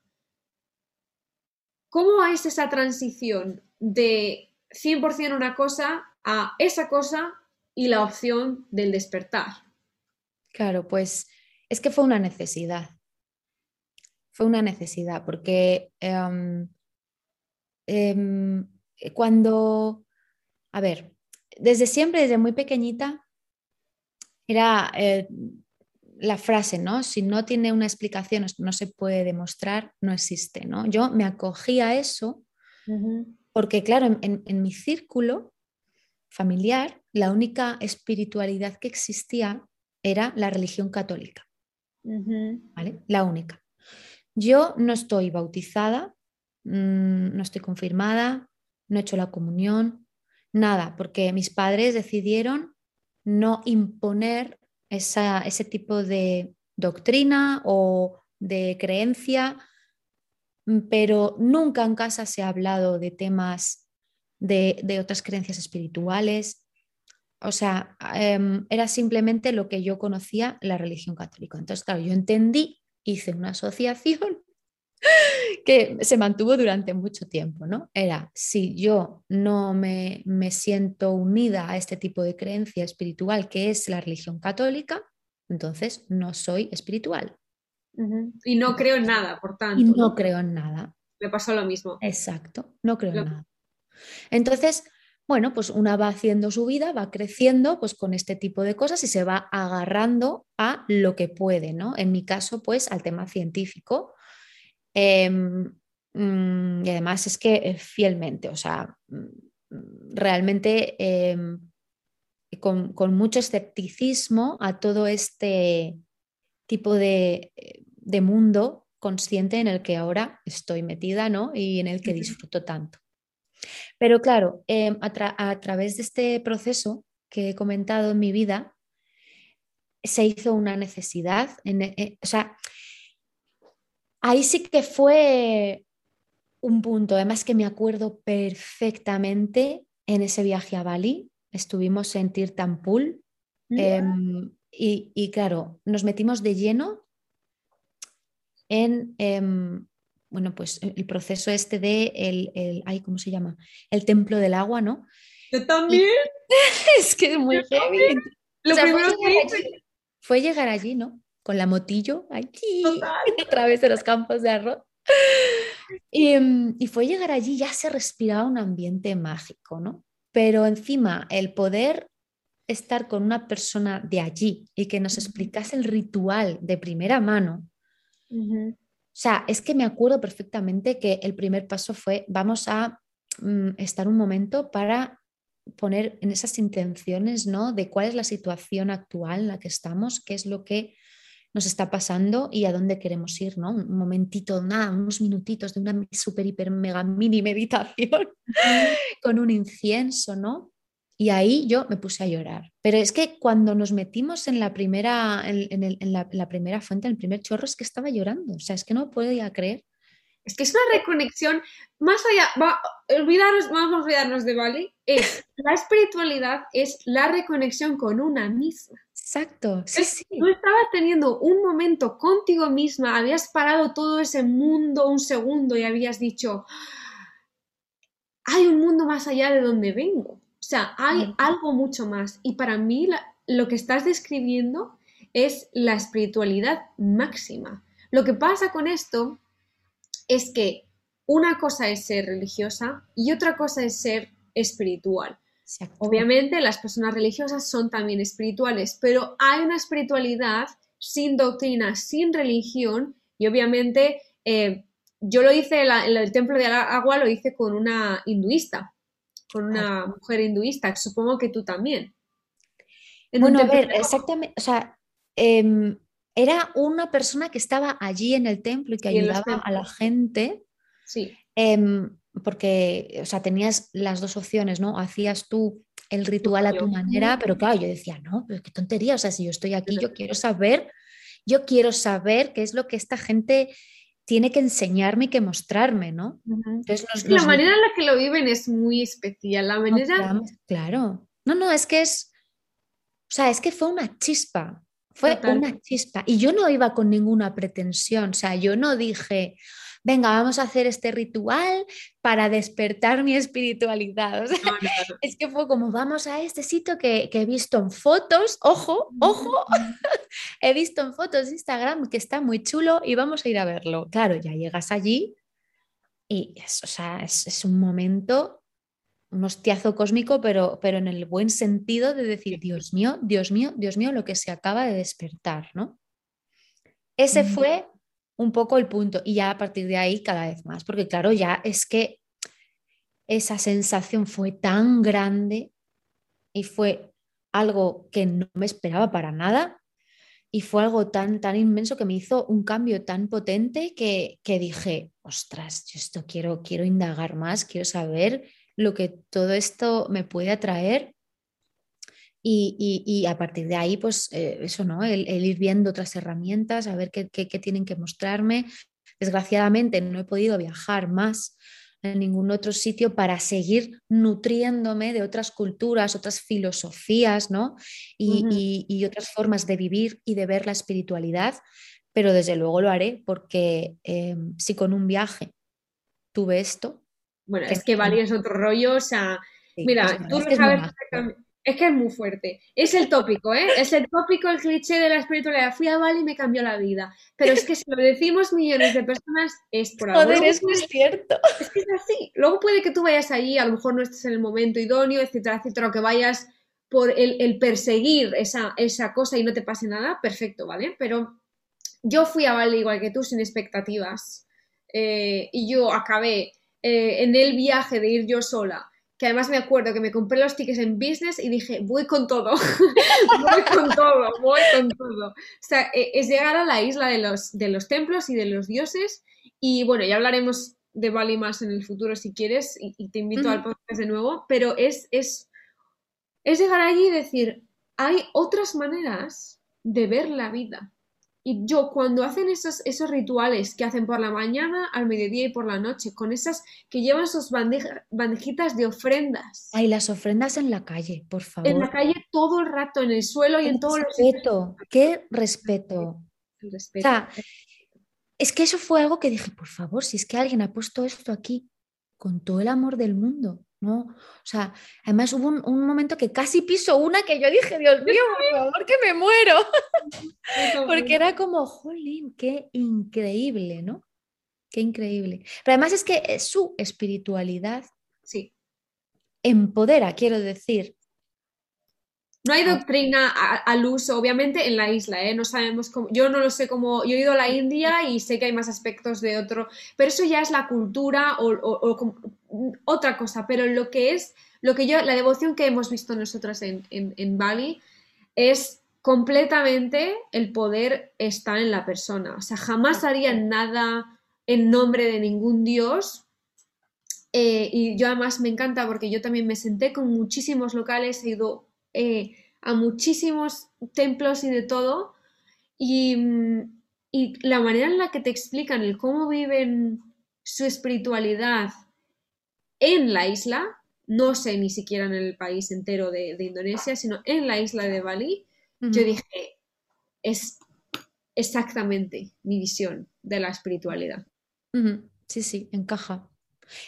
¿Cómo es esa transición de 100% una cosa a esa cosa y la opción del despertar? Claro, pues es que fue una necesidad. Fue una necesidad porque em, em, cuando, a ver, desde siempre, desde muy pequeñita, era, eh, la frase, ¿no? Si no tiene una explicación, no se puede demostrar, no existe, ¿no? Yo me acogí a eso porque, claro, en, mi círculo familiar, la única espiritualidad que existía era la religión católica, ¿vale? La única. Yo no estoy bautizada, mm, no estoy confirmada, no he hecho la comunión, nada, porque mis padres decidieron no imponer ese tipo de doctrina o de creencia, mm, pero nunca en casa se ha hablado de temas de, otras creencias espirituales. O sea, em, era simplemente lo que yo conocía, la religión católica. Entonces, claro, yo entendí, hice una asociación que se mantuvo durante mucho tiempo, ¿no? Era, si yo no me, siento unida a este tipo de creencia espiritual que es la religión católica, entonces no soy espiritual. Y no creo en nada, por tanto. Y no, creo en nada. Me pasó lo mismo. Exacto, no creo en nada. Entonces, bueno, pues una va haciendo su vida, va creciendo pues con este tipo de cosas y se va agarrando a lo que puede, ¿no? En mi caso, pues al tema científico, Em, mm, y además es que eh, fielmente, o sea, mm, realmente em, con, mucho escepticismo a todo este tipo de, de, mundo consciente en el que ahora estoy metida ¿no? y en el que disfruto tanto. Pero claro, em, a, través de este proceso que he comentado en mi vida, se hizo una necesidad, en, eh, o sea, ahí sí que fue un punto, además que me acuerdo perfectamente en ese viaje a Bali, estuvimos en Tirtampul em, y, claro, nos metimos de lleno en, em, bueno, pues el proceso este de, el, el ¿cómo se llama? El templo del agua, ¿no? Yo también. es que es muy heavy. Lo primero que fue llegar allí, ¿no? con la motillo aquí a través de los campos de arroz. Mm, y, fue llegar allí, ya se respiraba un ambiente mágico, ¿no? Pero encima el poder estar con una persona de allí y que nos explicase el ritual de primera mano. Sea, es que me acuerdo perfectamente que el primer paso fue, vamos a mm, estar un momento para poner en esas intenciones, ¿no? De cuál es la situación actual en la que estamos, qué es lo que nos está pasando y a dónde queremos ir, ¿no? Un momentito, nada, unos minutitos de una super, hiper, mega mini meditación con un incienso, ¿no? Y ahí yo me puse a llorar. Pero es que cuando nos metimos en la primera, en, la, primera fuente, en el primer chorro, es que estaba llorando. O sea, es que no podía creer. Es que es una reconexión más allá, va, olvidarnos, vamos a olvidarnos de Bali, es la espiritualidad, es la reconexión con una misma. Exacto. Sí, Tú estabas teniendo un momento contigo misma, habías parado todo ese mundo un segundo y habías dicho, hay un mundo más allá de donde vengo. Sea, hay algo mucho más. Y para mí lo que estás describiendo es la espiritualidad máxima. Lo que pasa con esto es que una cosa es ser religiosa y otra cosa es ser espiritual. Obviamente las personas religiosas son también espirituales, pero hay una espiritualidad sin doctrina, sin religión y obviamente eh, yo lo hice en, el templo de agua, lo hice con una hinduista, con una mujer hinduista, supongo que tú también. bueno, a ver, exactamente, o sea, em, era una persona que estaba allí en el templo y que ayudaba a la gente. Sí. Em, porque, o sea, tenías las dos opciones, ¿no? Hacías tú el ritual a tu manera, pero claro, yo decía, no, pero qué tontería, o sea, si yo estoy aquí, yo quiero saber, yo quiero saber qué es lo que esta gente tiene que enseñarme y que mostrarme, ¿no? La manera en la que lo viven es muy especial, la manera... claro, no, no, es que es, o sea, es que fue una chispa, fue una chispa. Y yo no iba con ninguna pretensión, o sea, yo no dije, venga, vamos a hacer este ritual para despertar mi espiritualidad. Es que fue como, vamos a este sitio que, he visto en fotos, ojo, ojo, he visto en fotos de Instagram que está muy chulo y vamos a ir a verlo. Claro, ya llegas allí y es, o sea, es, un momento un hostiazo cósmico, pero, pero en el buen sentido de decir, Dios mío, Dios mío, Dios mío, lo que se acaba de despertar, ¿no? Ese fue un poco el punto y ya a partir de ahí cada vez más, porque claro, ya es que esa sensación fue tan grande y fue algo que no me esperaba para nada y fue algo tan, tan inmenso que me hizo un cambio tan potente que, que dije, ostras, yo esto quiero, quiero indagar más, quiero saber lo que todo esto me puede atraer y, a partir de ahí, pues eh, eso, ¿no? El, ir viendo otras herramientas, a ver qué, tienen que mostrarme. Desgraciadamente no he podido viajar más en ningún otro sitio para seguir nutriéndome de otras culturas, otras filosofías, ¿no? Y, otras formas de vivir y de ver la espiritualidad, pero desde luego lo haré porque em, si con un viaje tuve esto... Bueno, es que Bali es otro rollo, o sea, mira, tú lo sabes es que es muy fuerte. Es el tópico, ¿eh? Es el tópico, el cliché de la espiritualidad. Fui a Bali y me cambió la vida. Pero es que si lo decimos millones de personas, es por algo. Joder, es muy cierto. Es que es así. Luego puede que tú vayas allí, a lo mejor no estés en el momento idóneo, etcétera, etcétera, o que vayas por el, perseguir esa, esa cosa y no te pase nada, perfecto, ¿vale? Pero yo fui a Bali igual que tú, sin expectativas. Eh, y yo acabé eh, en el viaje de ir yo sola que además me acuerdo que me compré los tickets en business y dije, voy con todo, voy con todo, voy con todo. O sea, e, es llegar a la isla de los, de los templos y de los dioses y bueno, ya hablaremos de Bali más en el futuro si quieres y, te invito al podcast de nuevo, pero es, es, es llegar allí y decir, hay otras maneras de ver la vida. Y yo cuando hacen esos, esos rituales que hacen por la mañana, al mediodía y por la noche, con esas que llevan sus bandejitas de ofrendas. Ay, las ofrendas en la calle, por favor. En la calle todo el rato, en el suelo y en todos los... Respeto, qué respeto. respeto. O sea, es que eso fue algo que dije, por favor, si es que alguien ha puesto esto aquí con todo el amor del mundo, ¿no? O sea, además hubo un, momento que casi piso una que yo dije, Dios mío, por favor, que me muero. Porque era como, jolín, qué increíble, ¿no? Qué increíble. Pero además es que su espiritualidad sí. empodera, quiero decir, no hay ah. doctrina al uso, obviamente, en la isla, ¿eh? No sabemos cómo. Yo no lo sé cómo. Yo he ido a la India y sé que hay más aspectos de otro. Pero eso ya es la cultura o, otra cosa. Pero lo que es. Lo que yo. La devoción que hemos visto nosotras en, en, Bali es completamente el poder está en la persona. O sea, jamás haría nada en nombre de ningún dios. Eh, y yo además me encanta porque yo también me senté con muchísimos locales, he ido eh, a muchísimos templos y de todo. Y, la manera en la que te explican el cómo viven su espiritualidad en la isla, no sé ni siquiera en el país entero de, Indonesia, sino en la isla de Bali, yo dije, es exactamente mi visión de la espiritualidad. Sí, sí, encaja.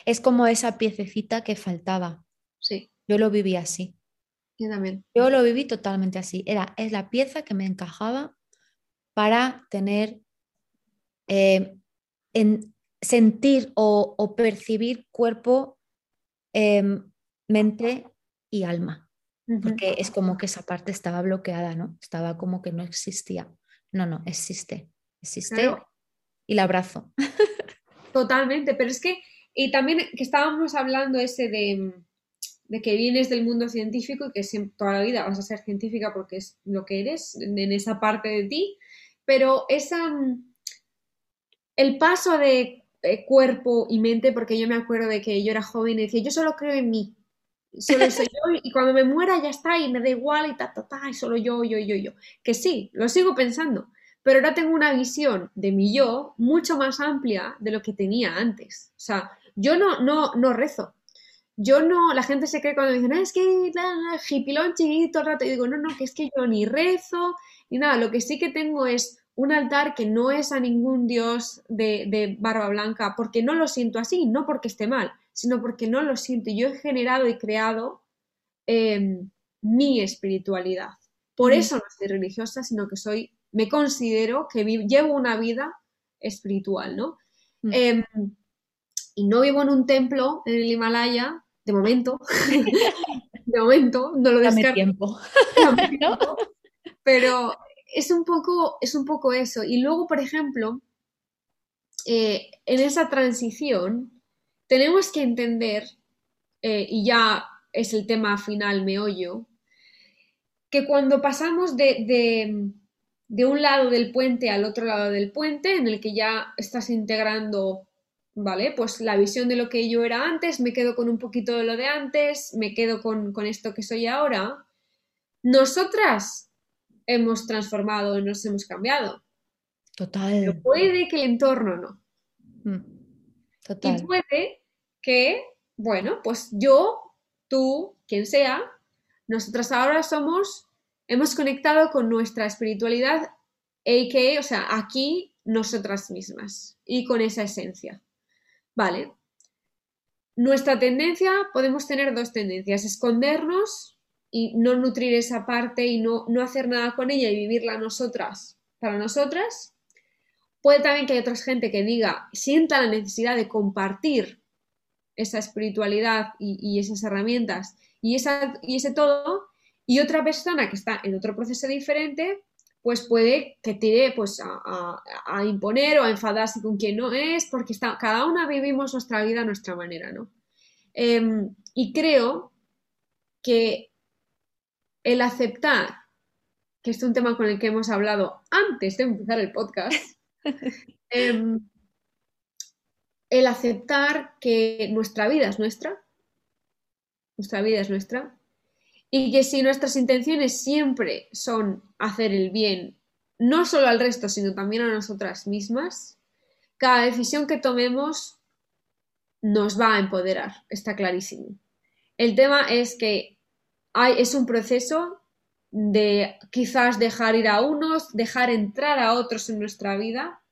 Es como esa piececita que faltaba. Sí. Yo lo viví así. Yo también. Yo lo viví totalmente así. Era, es la pieza que me encajaba para tener, eh, en, sentir o, percibir cuerpo, em, mente y alma. Porque es como que esa parte estaba bloqueada, ¿no? Estaba como que no existía. No, no, existe. Existe y la abrazo. Totalmente, pero es que, y también que estábamos hablando ese de de que vienes del mundo científico y que toda la vida vas a ser científica porque es lo que eres en esa parte de ti, pero esa mm, el paso de cuerpo y mente, porque yo me acuerdo de que yo era joven y decía, yo solo creo en mí, solo soy yo y cuando me muera ya está y me da igual y ta, ta, ta, y solo yo, yo, yo, yo. Que sí, lo sigo pensando, pero ahora tengo una visión de mi yo mucho más amplia de lo que tenía antes. O sea, yo no, no, no rezo, yo no, la gente se cree cuando dicen, es que jipilón chiquito todo el rato, y digo, no, no, que es que yo ni rezo, ni nada, lo que sí que tengo es un altar que no es a ningún dios de, barba blanca, porque no lo siento así, no porque esté mal, sino porque no lo siento. Yo he generado y creado em, mi espiritualidad. Por mm. eso no soy religiosa, sino que soy, me considero que llevo una vida espiritual, ¿no? Mm. Em, y no vivo en un templo en el Himalaya de momento, de momento, no lo descarto. tiempo. Pero es un poco, es un poco eso. Y luego, por ejemplo, eh, en esa transición tenemos que entender, eh, y ya es el tema final meollo, que cuando pasamos de, de, un lado del puente al otro lado del puente, en el que ya estás integrando, ¿vale? Pues la visión de lo que yo era antes, me quedo con un poquito de lo de antes, me quedo con, con esto que soy ahora, nosotras hemos transformado, nos hemos cambiado. Total. Pero puede que el entorno no. Mm. Total. Y puede que, bueno, pues yo, tú, quien sea, nosotras ahora somos, hemos conectado con nuestra espiritualidad, a.k.a., o sea, aquí nosotras mismas y con esa esencia. ¿Vale? Nuestra tendencia, podemos tener dos tendencias, escondernos y no nutrir esa parte y no, no hacer nada con ella y vivirla nosotras para nosotras. Puede también que haya otra gente que diga, sienta la necesidad de compartir esa espiritualidad y, esas herramientas y, esa, y ese todo, y otra persona que está en otro proceso diferente, pues puede que tire pues, a, imponer o a enfadarse con quien no es, porque está, cada una vivimos nuestra vida a nuestra manera, ¿no? Em, y creo que el aceptar, que es un tema con el que hemos hablado antes de empezar el podcast, em, el aceptar que nuestra vida es nuestra, nuestra vida es nuestra, y que si nuestras intenciones siempre son hacer el bien, no solo al resto, sino también a nosotras mismas, cada decisión que tomemos nos va a empoderar, está clarísimo. El tema es que hay, es un proceso de quizás dejar ir a unos, dejar entrar a otros en nuestra vida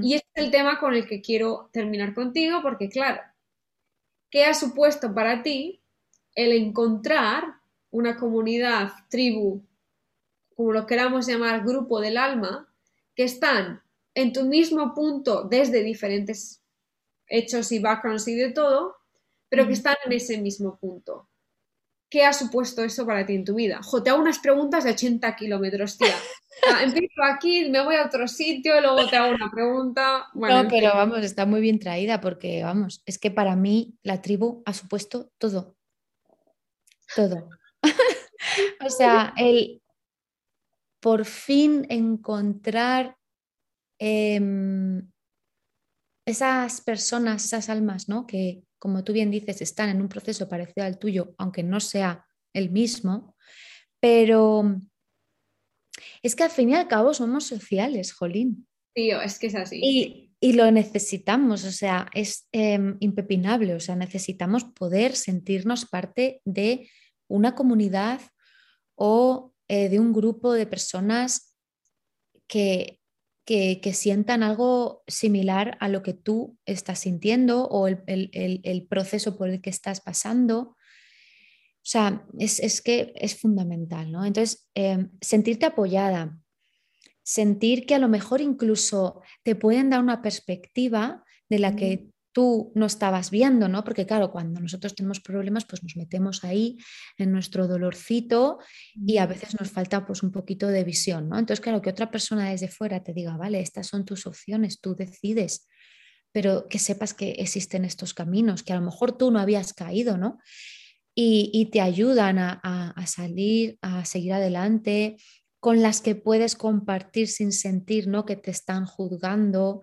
y es el tema con el que quiero terminar contigo, porque claro, ¿qué ha supuesto para ti el encontrar una comunidad, tribu, como lo queramos llamar, grupo del alma, que están en tu mismo punto desde diferentes hechos y backgrounds y de todo, pero que están en ese mismo punto? ¿Qué ha supuesto eso para ti en tu vida? Jo, te hago unas preguntas de 80 kilómetros, tía. empiezo aquí, me voy a otro sitio, luego te hago una pregunta. no, pero vamos, está muy bien traída porque, vamos, es que para mí la tribu ha supuesto todo. Todo. O sea, el por fin encontrar em, esas personas, esas almas, ¿no? Que como tú bien dices, están en un proceso parecido al tuyo, aunque no sea el mismo, pero es que al fin y al cabo somos sociales, Jolín. Tío, es que es así. Y, lo necesitamos, o sea, es em, impepinable, o sea, necesitamos poder sentirnos parte de una comunidad o eh, de un grupo de personas que que, sientan algo similar a lo que tú estás sintiendo o el, proceso por el que estás pasando. O sea, es, que es fundamental, ¿no? Entonces, em, sentirte apoyada, sentir que a lo mejor incluso te pueden dar una perspectiva de la que tú no estabas viendo, ¿no? Porque claro, cuando nosotros tenemos problemas, pues nos metemos ahí en nuestro dolorcito y a veces nos falta pues un poquito de visión, ¿no? Entonces, claro, que otra persona desde fuera te diga, vale, estas son tus opciones, tú decides, pero que sepas que existen estos caminos, que a lo mejor tú no habías caído, ¿no? Y, te ayudan a, a salir, a seguir adelante, con las que puedes compartir sin sentir, ¿no? Que te están juzgando.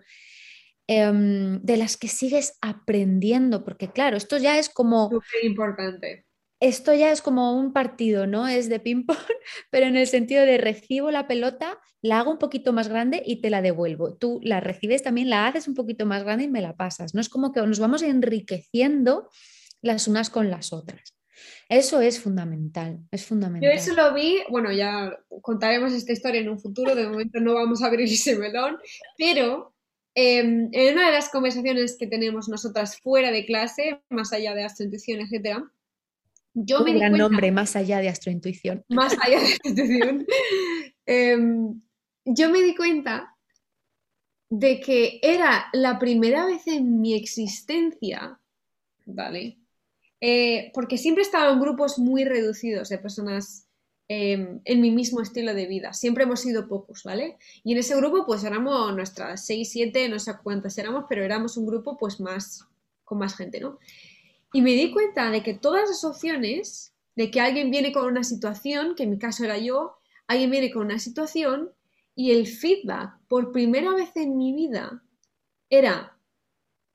Em, de las que sigues aprendiendo, porque claro, esto ya es como... Súper importante. Esto ya es como un partido, ¿no? Es de ping-pong, pero en el sentido de recibo la pelota, la hago un poquito más grande y te la devuelvo. Tú la recibes también, la haces un poquito más grande y me la pasas. No es como que nos vamos enriqueciendo las unas con las otras. Eso es fundamental, es fundamental. Yo eso lo vi, bueno, ya contaremos esta historia en un futuro, de momento no vamos a abrir ese melón, pero Em, en una de las conversaciones que tenemos nosotras fuera de clase, más allá de astrointuición, etc., yo Un me gran nombre, más allá de astrointuición. Más allá de astrointuición. Em, yo me di cuenta de que era la primera vez en mi existencia, ¿vale? Eh, porque siempre he estado en grupos muy reducidos de personas em, en mi mismo estilo de vida. Siempre hemos sido pocos, ¿vale? Y en ese grupo pues éramos nuestras 6, 7, no sé cuántas éramos, pero éramos un grupo pues más, con más gente, ¿no? Y me di cuenta de que todas las opciones, de que alguien viene con una situación, que en mi caso era yo, alguien viene con una situación y el feedback por primera vez en mi vida era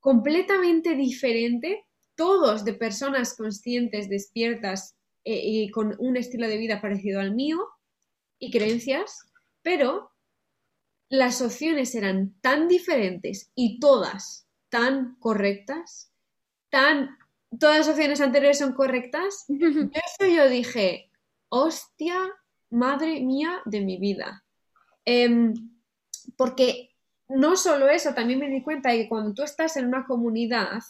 completamente diferente, todos de personas conscientes, despiertas eh, y con un estilo de vida parecido al mío y creencias, pero las opciones eran tan diferentes y todas tan correctas, tan todas las opciones anteriores son correctas. Yo eso yo dije, hostia, madre mía de mi vida. Em, porque no solo eso, también me di cuenta de que cuando tú estás en una comunidad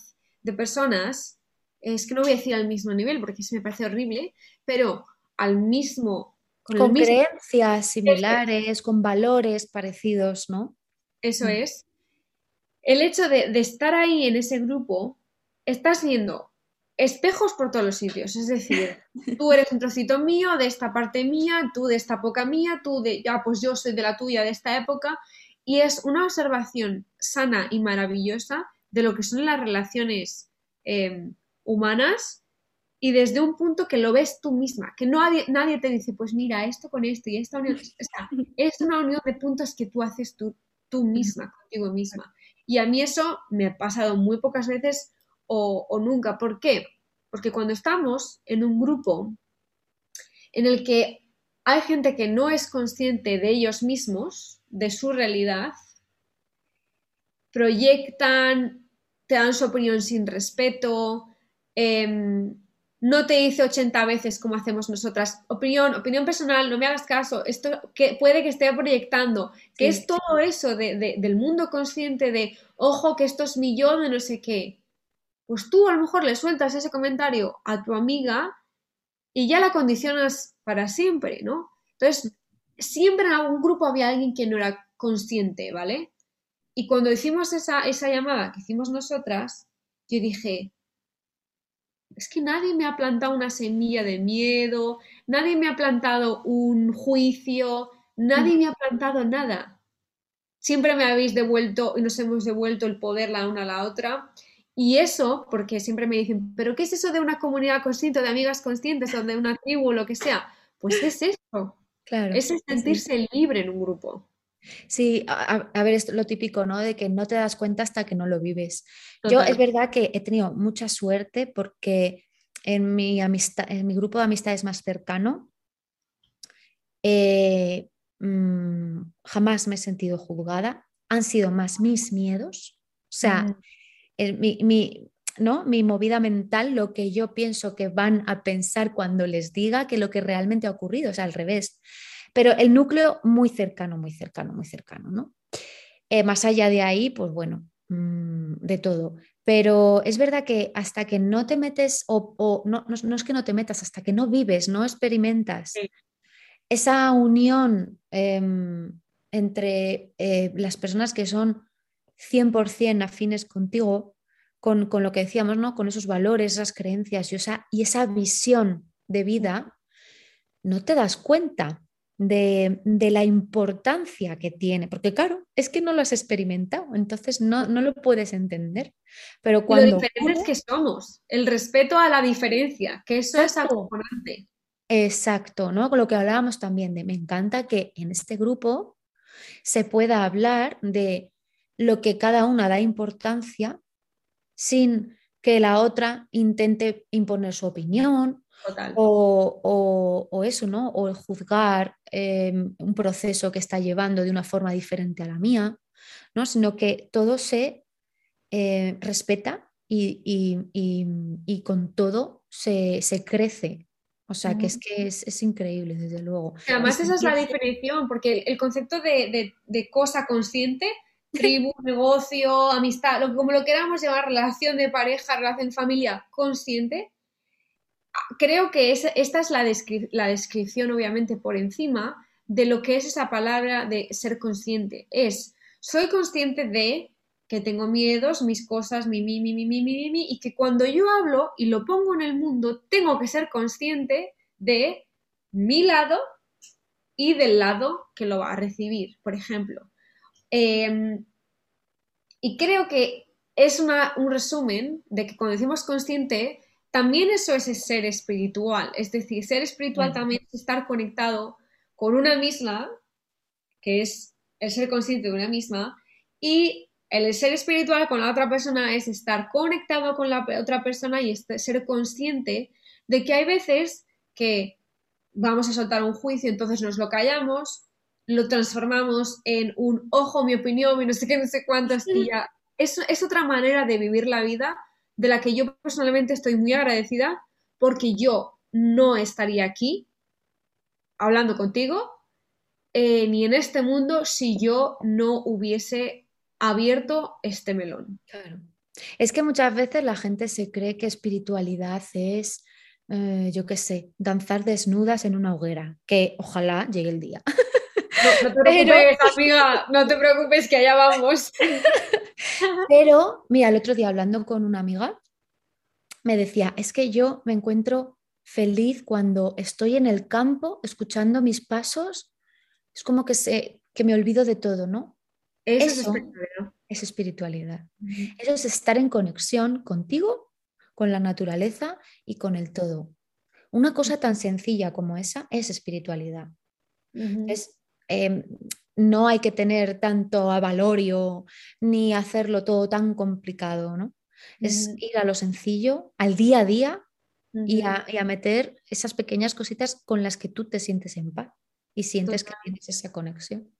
de personas, es que no voy a decir al mismo nivel porque eso me parece horrible, pero al mismo... Con, creencias similares, con valores parecidos, ¿no? Eso mm. es. El hecho de, de estar ahí en ese grupo, estás viendo espejos por todos los sitios. Es decir, tú eres un trocito mío de esta parte mía, tú de esta época mía, tú de, ya, pues yo soy de la tuya de esta época. Y es una observación sana y maravillosa de lo que son las relaciones em, humanas y desde un punto que lo ves tú misma, que no nadie, te dice, pues mira, esto con esto y esta unión, es una unión de puntos que tú haces tú, tú misma, contigo misma. Y a mí eso me ha pasado muy pocas veces o, nunca. ¿Por qué? Porque cuando estamos en un grupo en el que hay gente que no es consciente de ellos mismos, de su realidad, proyectan, te dan su opinión sin respeto, em, no te dice 80 veces como hacemos nosotras, opinión, opinión personal, no me hagas caso, esto que puede que esté proyectando, que es todo eso del mundo consciente de, ojo, que esto es mi yo de no sé qué pues tú a lo mejor le sueltas ese comentario a tu amiga y ya la condicionas para siempre, ¿no? Entonces, siempre en algún grupo había alguien que no era consciente, ¿vale? Y cuando hicimos esa, esa llamada que hicimos nosotras, yo dije, es que nadie me ha plantado una semilla de miedo, nadie me ha plantado un juicio, nadie me ha plantado nada. Siempre me habéis devuelto y nos hemos devuelto el poder la una a la otra. Y eso, porque siempre me dicen, ¿pero qué es eso de una comunidad consciente, de amigas conscientes o de una tribu o lo que sea? Pues es eso. Claro. Es sentirse libre en un grupo. Sí, a, ver, es lo típico, ¿no? De que no te das cuenta hasta que no lo vives. Yo es verdad que he tenido mucha suerte porque en mi, amistad, en mi grupo de amistades más cercano, eh, mm, jamás me he sentido juzgada. Han sido más mis miedos. O sea, mi, ¿no? mi movida mental, lo que yo pienso que van a pensar cuando les diga que lo que realmente ha ocurrido, es al revés. Pero el núcleo muy cercano, muy cercano, muy cercano, ¿no? Eh, más allá de ahí, pues bueno, mm, de todo. Pero es verdad que hasta que no te metes, o, no, no, es que no te metas, hasta que no vives, no experimentas esa unión em, entre eh, las personas que son 100% afines contigo, con, lo que decíamos, ¿no? con esos valores, esas creencias y esa, y esa visión de vida, no te das cuenta de, la importancia que tiene, porque claro, es que no lo has experimentado, entonces no, no lo puedes entender. Pero cuando... Lo diferentes que somos, el respeto a la diferencia, que eso es acojonante. Exacto, ¿no? Con lo que hablábamos también de, me encanta que en este grupo se pueda hablar de lo que cada una da importancia sin que la otra intente imponer su opinión o, eso, ¿no? O juzgar em, un proceso que está llevando de una forma diferente a la mía, ¿no? Sino que todo se eh, respeta y, con todo se, crece. O sea, que es que es, increíble, desde luego. Además, esa es la definición, porque el concepto de, de cosa consciente tribu, negocio, amistad, lo, como lo queramos llamar, relación de pareja, relación de familia consciente, creo que esta es la, la descripción, obviamente, por encima de lo que es esa palabra de ser consciente. Es, soy consciente de que tengo miedos, mis cosas, mi, mi, mi, mi, mi, mi, mi, y que cuando yo hablo y lo pongo en el mundo, tengo que ser consciente de mi lado y del lado que lo va a recibir, por ejemplo. Em, y creo que es un resumen de que cuando decimos consciente, también eso es ser espiritual. Es decir, ser espiritual también es estar conectado con una misma, que es el ser consciente de una misma, y el ser espiritual con la otra persona es estar conectado con la otra persona y ser consciente de que hay veces que vamos a soltar un juicio, entonces nos lo callamos, lo transformamos en un ojo, mi opinión, y no sé qué, no sé cuántas, y ya. Es, es otra manera de vivir la vida de la que yo personalmente estoy muy agradecida porque yo no estaría aquí hablando contigo eh, ni en este mundo si yo no hubiese abierto este melón. Es que muchas veces la gente se cree que espiritualidad es eh, yo qué sé, danzar desnudas en una hoguera, que ojalá llegue el día. No, te preocupes, amiga, no te preocupes que allá vamos. Pero, mira, el otro día hablando con una amiga, me decía, es que yo me encuentro feliz cuando estoy en el campo escuchando mis pasos, es como que, se, que me olvido de todo, ¿no? Eso, es espiritualidad. Es espiritualidad. Eso es estar en conexión contigo con la naturaleza y con el todo. Una cosa tan sencilla como esa es espiritualidad. es, em, no hay que tener tanto avalorio ni hacerlo todo tan complicado, ¿no? Es ir a lo sencillo, al día a día y, a, meter esas pequeñas cositas con las que tú te sientes en paz y sientes que tienes esa conexión.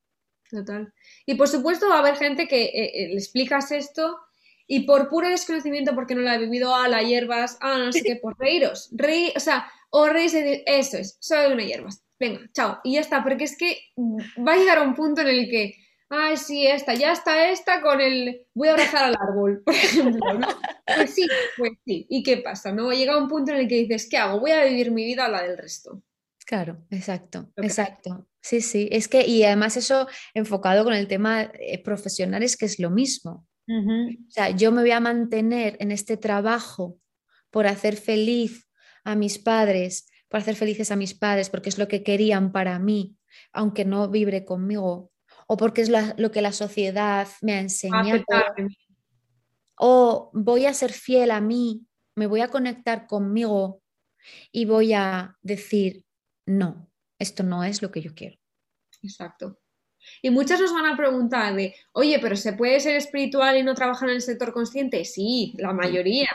Total. Y por supuesto va a haber gente que eh, eh, le explicas esto y por puro desconocimiento, porque no la he vivido, a ah, la hierbas, ah, no sé qué, por reíros. Reí, o sea, o reís de, eso es, soy una hierbas. Venga, chao. Y ya está, porque es que va a llegar a un punto en el que, ay, sí, esta, ya está esta con el, voy a abrazar al árbol, por ejemplo, ¿no? Pues sí, pues sí. ¿Y qué pasa? ¿No? Llega un punto en el que dices, ¿qué hago? Voy a vivir mi vida a la del resto. Claro, exacto, exacto. Sí, sí, es que, y además eso enfocado con el tema eh, profesional es que es lo mismo. O sea, yo me voy a mantener en este trabajo por hacer feliz a mis padres, por hacer felices a mis padres, porque es lo que querían para mí, aunque no vibre conmigo, o porque es lo que la sociedad me ha enseñado. O voy a ser fiel a mí, me voy a conectar conmigo y voy a decir, no, esto no es lo que yo quiero. Exacto. Y muchas nos van a preguntar de, oye, pero ¿se puede ser espiritual y no trabajar en el sector consciente? Sí, la mayoría.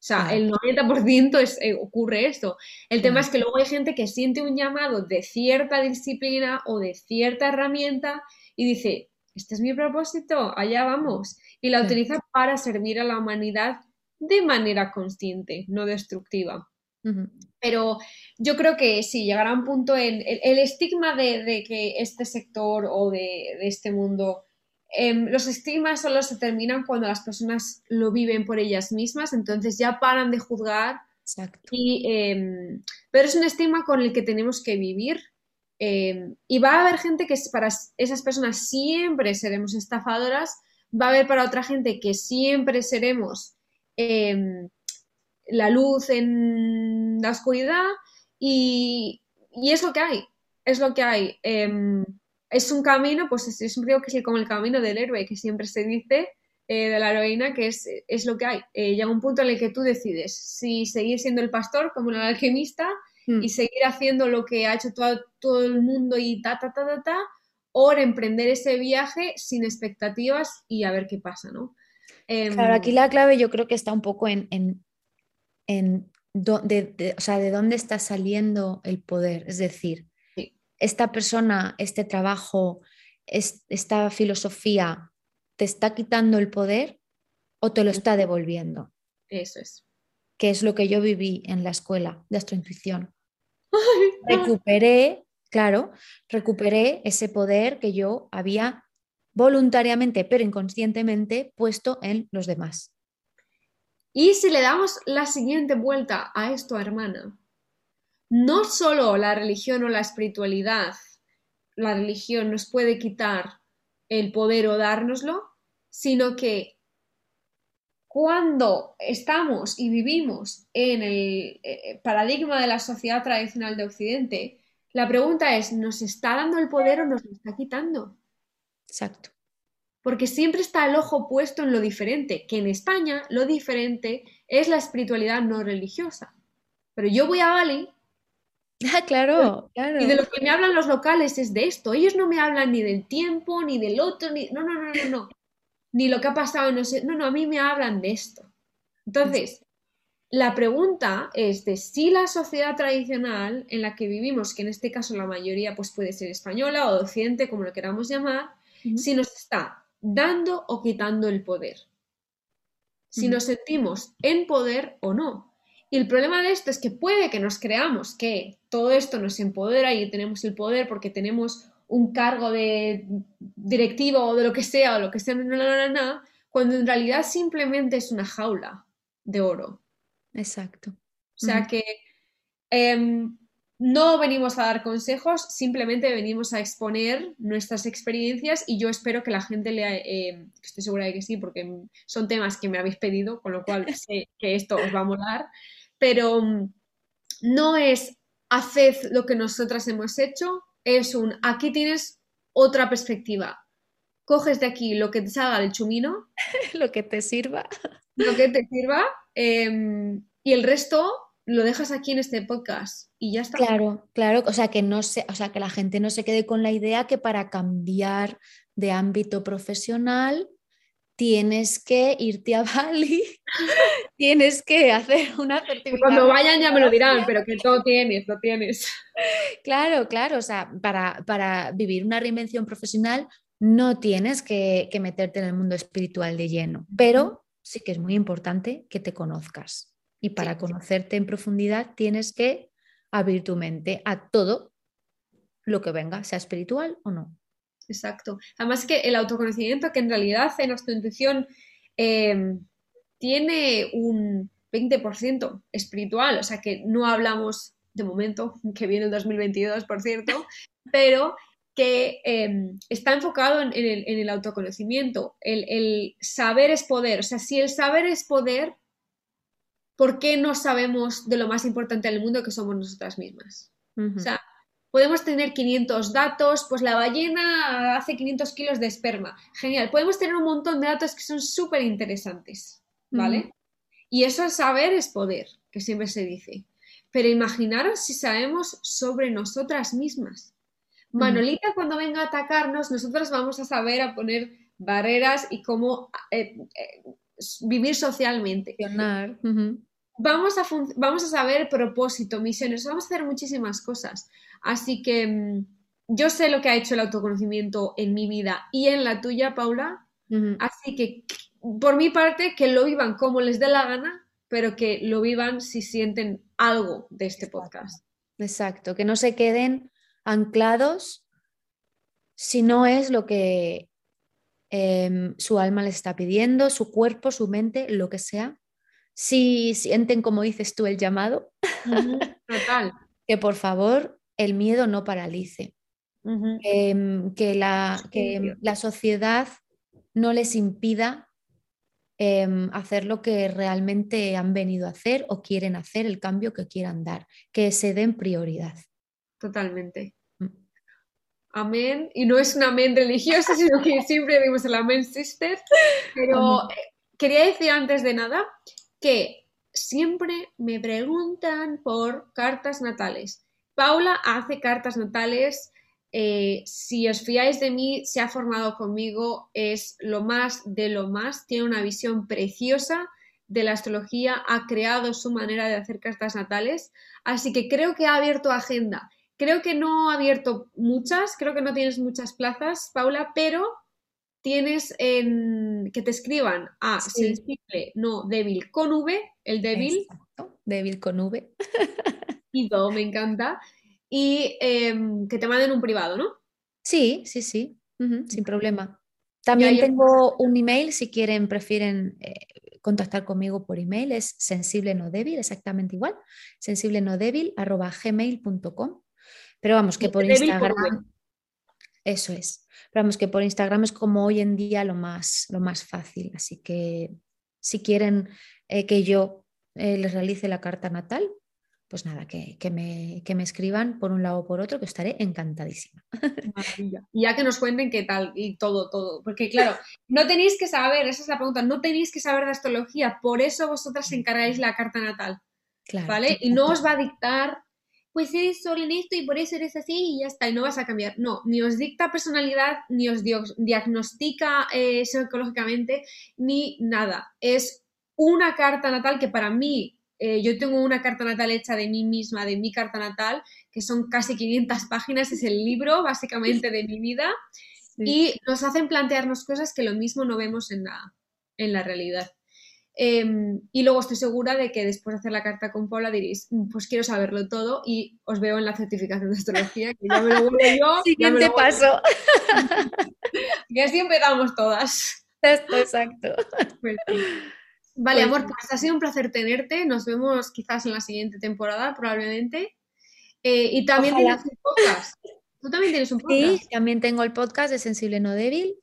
O sea, el 90% es, eh, ocurre esto. El tema es que luego hay gente que siente un llamado de cierta disciplina o de cierta herramienta y dice, este es mi propósito, allá vamos. Y la utiliza para servir a la humanidad de manera consciente, no destructiva. Pero yo creo que sí, llegará un punto en el, estigma de, que este sector o de, este mundo, em, los estigmas solo se terminan cuando las personas lo viven por ellas mismas, entonces ya paran de juzgar. Y, em, pero es un estigma con el que tenemos que vivir. Em, y va a haber gente que para esas personas siempre seremos estafadoras, va a haber para otra gente que siempre seremos la luz en la oscuridad y, es lo que hay, es lo que hay. Em, es un camino, pues es, un río que es como el camino del héroe, que siempre se dice eh, de la heroína, que es, es lo que hay. Eh, llega un punto en el que tú decides si seguir siendo el pastor como el alquimista hmm. y seguir haciendo lo que ha hecho todo, todo el mundo y ta, ta, ta, ta, ta, o emprender ese viaje sin expectativas y a ver qué pasa, ¿no? claro, aquí em, la clave yo creo que está un poco en en de, o sea, de dónde está saliendo el poder. Es decir, esta persona, este trabajo, esta filosofía, ¿te está quitando el poder o te lo está devolviendo? Eso es. Que es lo que yo viví en la escuela de astrointuición. recuperé, claro, recuperé ese poder que yo había voluntariamente, pero inconscientemente, puesto en los demás. Y si le damos la siguiente vuelta a esto, hermana, no solo la religión o la espiritualidad, la religión nos puede quitar el poder o dárnoslo, sino que cuando estamos y vivimos en el eh, paradigma de la sociedad tradicional de Occidente, la pregunta es, ¿nos está dando el poder o nos lo está quitando? Exacto. Porque siempre está el ojo puesto en lo diferente, que en España lo diferente es la espiritualidad no religiosa. Pero yo voy a Bali. Ah, claro, claro. Y de lo que me hablan los locales es de esto. Ellos no me hablan ni del tiempo, ni del otro, ni. No, no, no, no, no. Ni lo que ha pasado, no sé. No, no, a mí me hablan de esto. Entonces, la pregunta es de si la sociedad tradicional en la que vivimos, que en este caso la mayoría pues puede ser española o docente, como lo queramos llamar, si nos está dando o quitando el poder. Si nos sentimos en poder o no. Y el problema de esto es que puede que nos creamos que todo esto nos empodera y tenemos el poder porque tenemos un cargo de directivo o de lo que sea o lo que sea, cuando en realidad simplemente es una jaula de oro. Exacto. O sea que em, no venimos a dar consejos, simplemente venimos a exponer nuestras experiencias y yo espero que la gente lea, eh, estoy segura de que sí, porque son temas que me habéis pedido, con lo cual sé que esto os va a molar, pero mm, no es haced lo que nosotras hemos hecho, es un aquí tienes otra perspectiva. Coges de aquí lo que te salga del chumino. lo que te sirva. Lo que te sirva. Em, y el resto lo dejas aquí en este podcast y ya está. Claro, claro, o sea que no se, o sea que la gente no se quede con la idea que para cambiar de ámbito profesional tienes que irte a Bali, tienes que hacer una certificación. Cuando vayan ya me lo dirán, pero que todo tienes, lo tienes. Claro, claro, o sea, para, para vivir una reinvención profesional no tienes que, que meterte en el mundo espiritual de lleno, pero sí que es muy importante que te conozcas. Y para conocerte en profundidad tienes que abrir tu mente a todo lo que venga, sea espiritual o no. Exacto. Además que el autoconocimiento, que en realidad en nuestra intuición eh, tiene un 20% espiritual, o sea que no hablamos de momento, que viene el 2022, por cierto, pero que em, está enfocado en, el, autoconocimiento. El, el, saber es poder. O sea, si el saber es poder, ¿por qué no sabemos de lo más importante del mundo que somos nosotras mismas? O sea, podemos tener 500 datos, pues la ballena hace 500 kilos de esperma. Genial, podemos tener un montón de datos que son súper interesantes, ¿vale? Y eso es saber es poder, que siempre se dice. Pero imaginaros si sabemos sobre nosotras mismas. Manolita cuando venga a atacarnos, nosotras vamos a saber a poner barreras y cómo eh, eh, vivir socialmente vamos a, vamos a saber propósito, misiones, vamos a hacer muchísimas cosas. Así que mm, yo sé lo que ha hecho el autoconocimiento en mi vida y en la tuya, Paula. Así que, por mi parte, que lo vivan como les dé la gana, pero que lo vivan si sienten algo de este podcast. Exacto, que no se queden anclados si no es lo que em, su alma les está pidiendo, su cuerpo, su mente, lo que sea, si sienten, como dices tú, el llamado, total. que por favor el miedo no paralice, em, que, la, que la sociedad no les impida em, hacer lo que realmente han venido a hacer o quieren hacer, el cambio que quieran dar, que se den prioridad. Totalmente. Mm. Amén. Y no es un amén religioso, sino que siempre vimos el amén sister. Pero eh, quería decir antes de nada que siempre me preguntan por cartas natales. Paula hace cartas natales. Eh, si os fiáis de mí, se ha formado conmigo, es lo más de lo más, tiene una visión preciosa de la astrología, ha creado su manera de hacer cartas natales, así que creo que ha abierto agenda. Creo que no ha abierto muchas, creo que no tienes muchas plazas, Paula, pero tienes en, que te escriban a sensible, no débil con V, el débil. débil con V. y todo, me encanta. Y em, que te manden un privado, ¿no? Sí, sí, sí, sin problema. También tengo un email, si quieren, prefieren eh, contactar conmigo por email, es sensible no débil, exactamente igual, sensible no débil, arroba gmail.com. Pero vamos, que por Instagram... Eso es. Pero vamos, que por Instagram es como hoy en día lo más, lo más fácil. Así que si quieren eh, que yo eh, les realice la carta natal, pues nada, que, me, me, escriban por un lado o por otro, que estaré encantadísima. Y ya que nos cuenten qué tal y todo, todo. Porque claro, no tenéis que saber, esa es la pregunta, no tenéis que saber de astrología, por eso vosotras encargáis la carta natal. ¿Vale? Y no os va a dictar, pues eres solo en esto y por eso eres así y ya está, y no vas a cambiar. No, ni os dicta personalidad, ni os diagnostica eh, psicológicamente, ni nada. Es una carta natal que para mí eh, yo tengo una carta natal hecha de mí misma, de mi carta natal, que son casi 500 páginas, es el libro básicamente de mi vida, y nos hacen plantearnos cosas que lo mismo no vemos en la, en la realidad. Em, y luego estoy segura de que después de hacer la carta con Paula diréis, mm, pues quiero saberlo todo y os veo en la certificación de astrología, que ya me lo vuelvo yo. Siguiente paso. y así empezamos todas. exacto. Pues Vale, pues amor, pues ha sido un placer tenerte. Nos vemos quizás en la siguiente temporada, probablemente. Eh, y también tienes un podcast. Tú también tienes un podcast. Sí, también tengo el podcast de Sensible No Débil.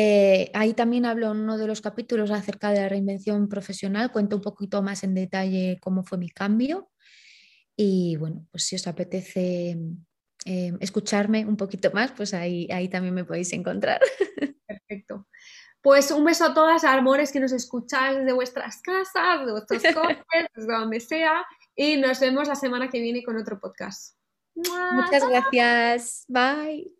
Eh, ahí también hablo en uno de los capítulos acerca de la reinvención profesional. Cuento un poquito más en detalle cómo fue mi cambio. Y bueno, pues si os apetece eh, escucharme un poquito más, pues ahí, ahí también me podéis encontrar. Perfecto. Pues un beso a todas, amores que nos escucháis desde vuestras casas, de vuestros coches, desde donde sea. Y nos vemos la semana que viene con otro podcast. Muchas gracias. Bye.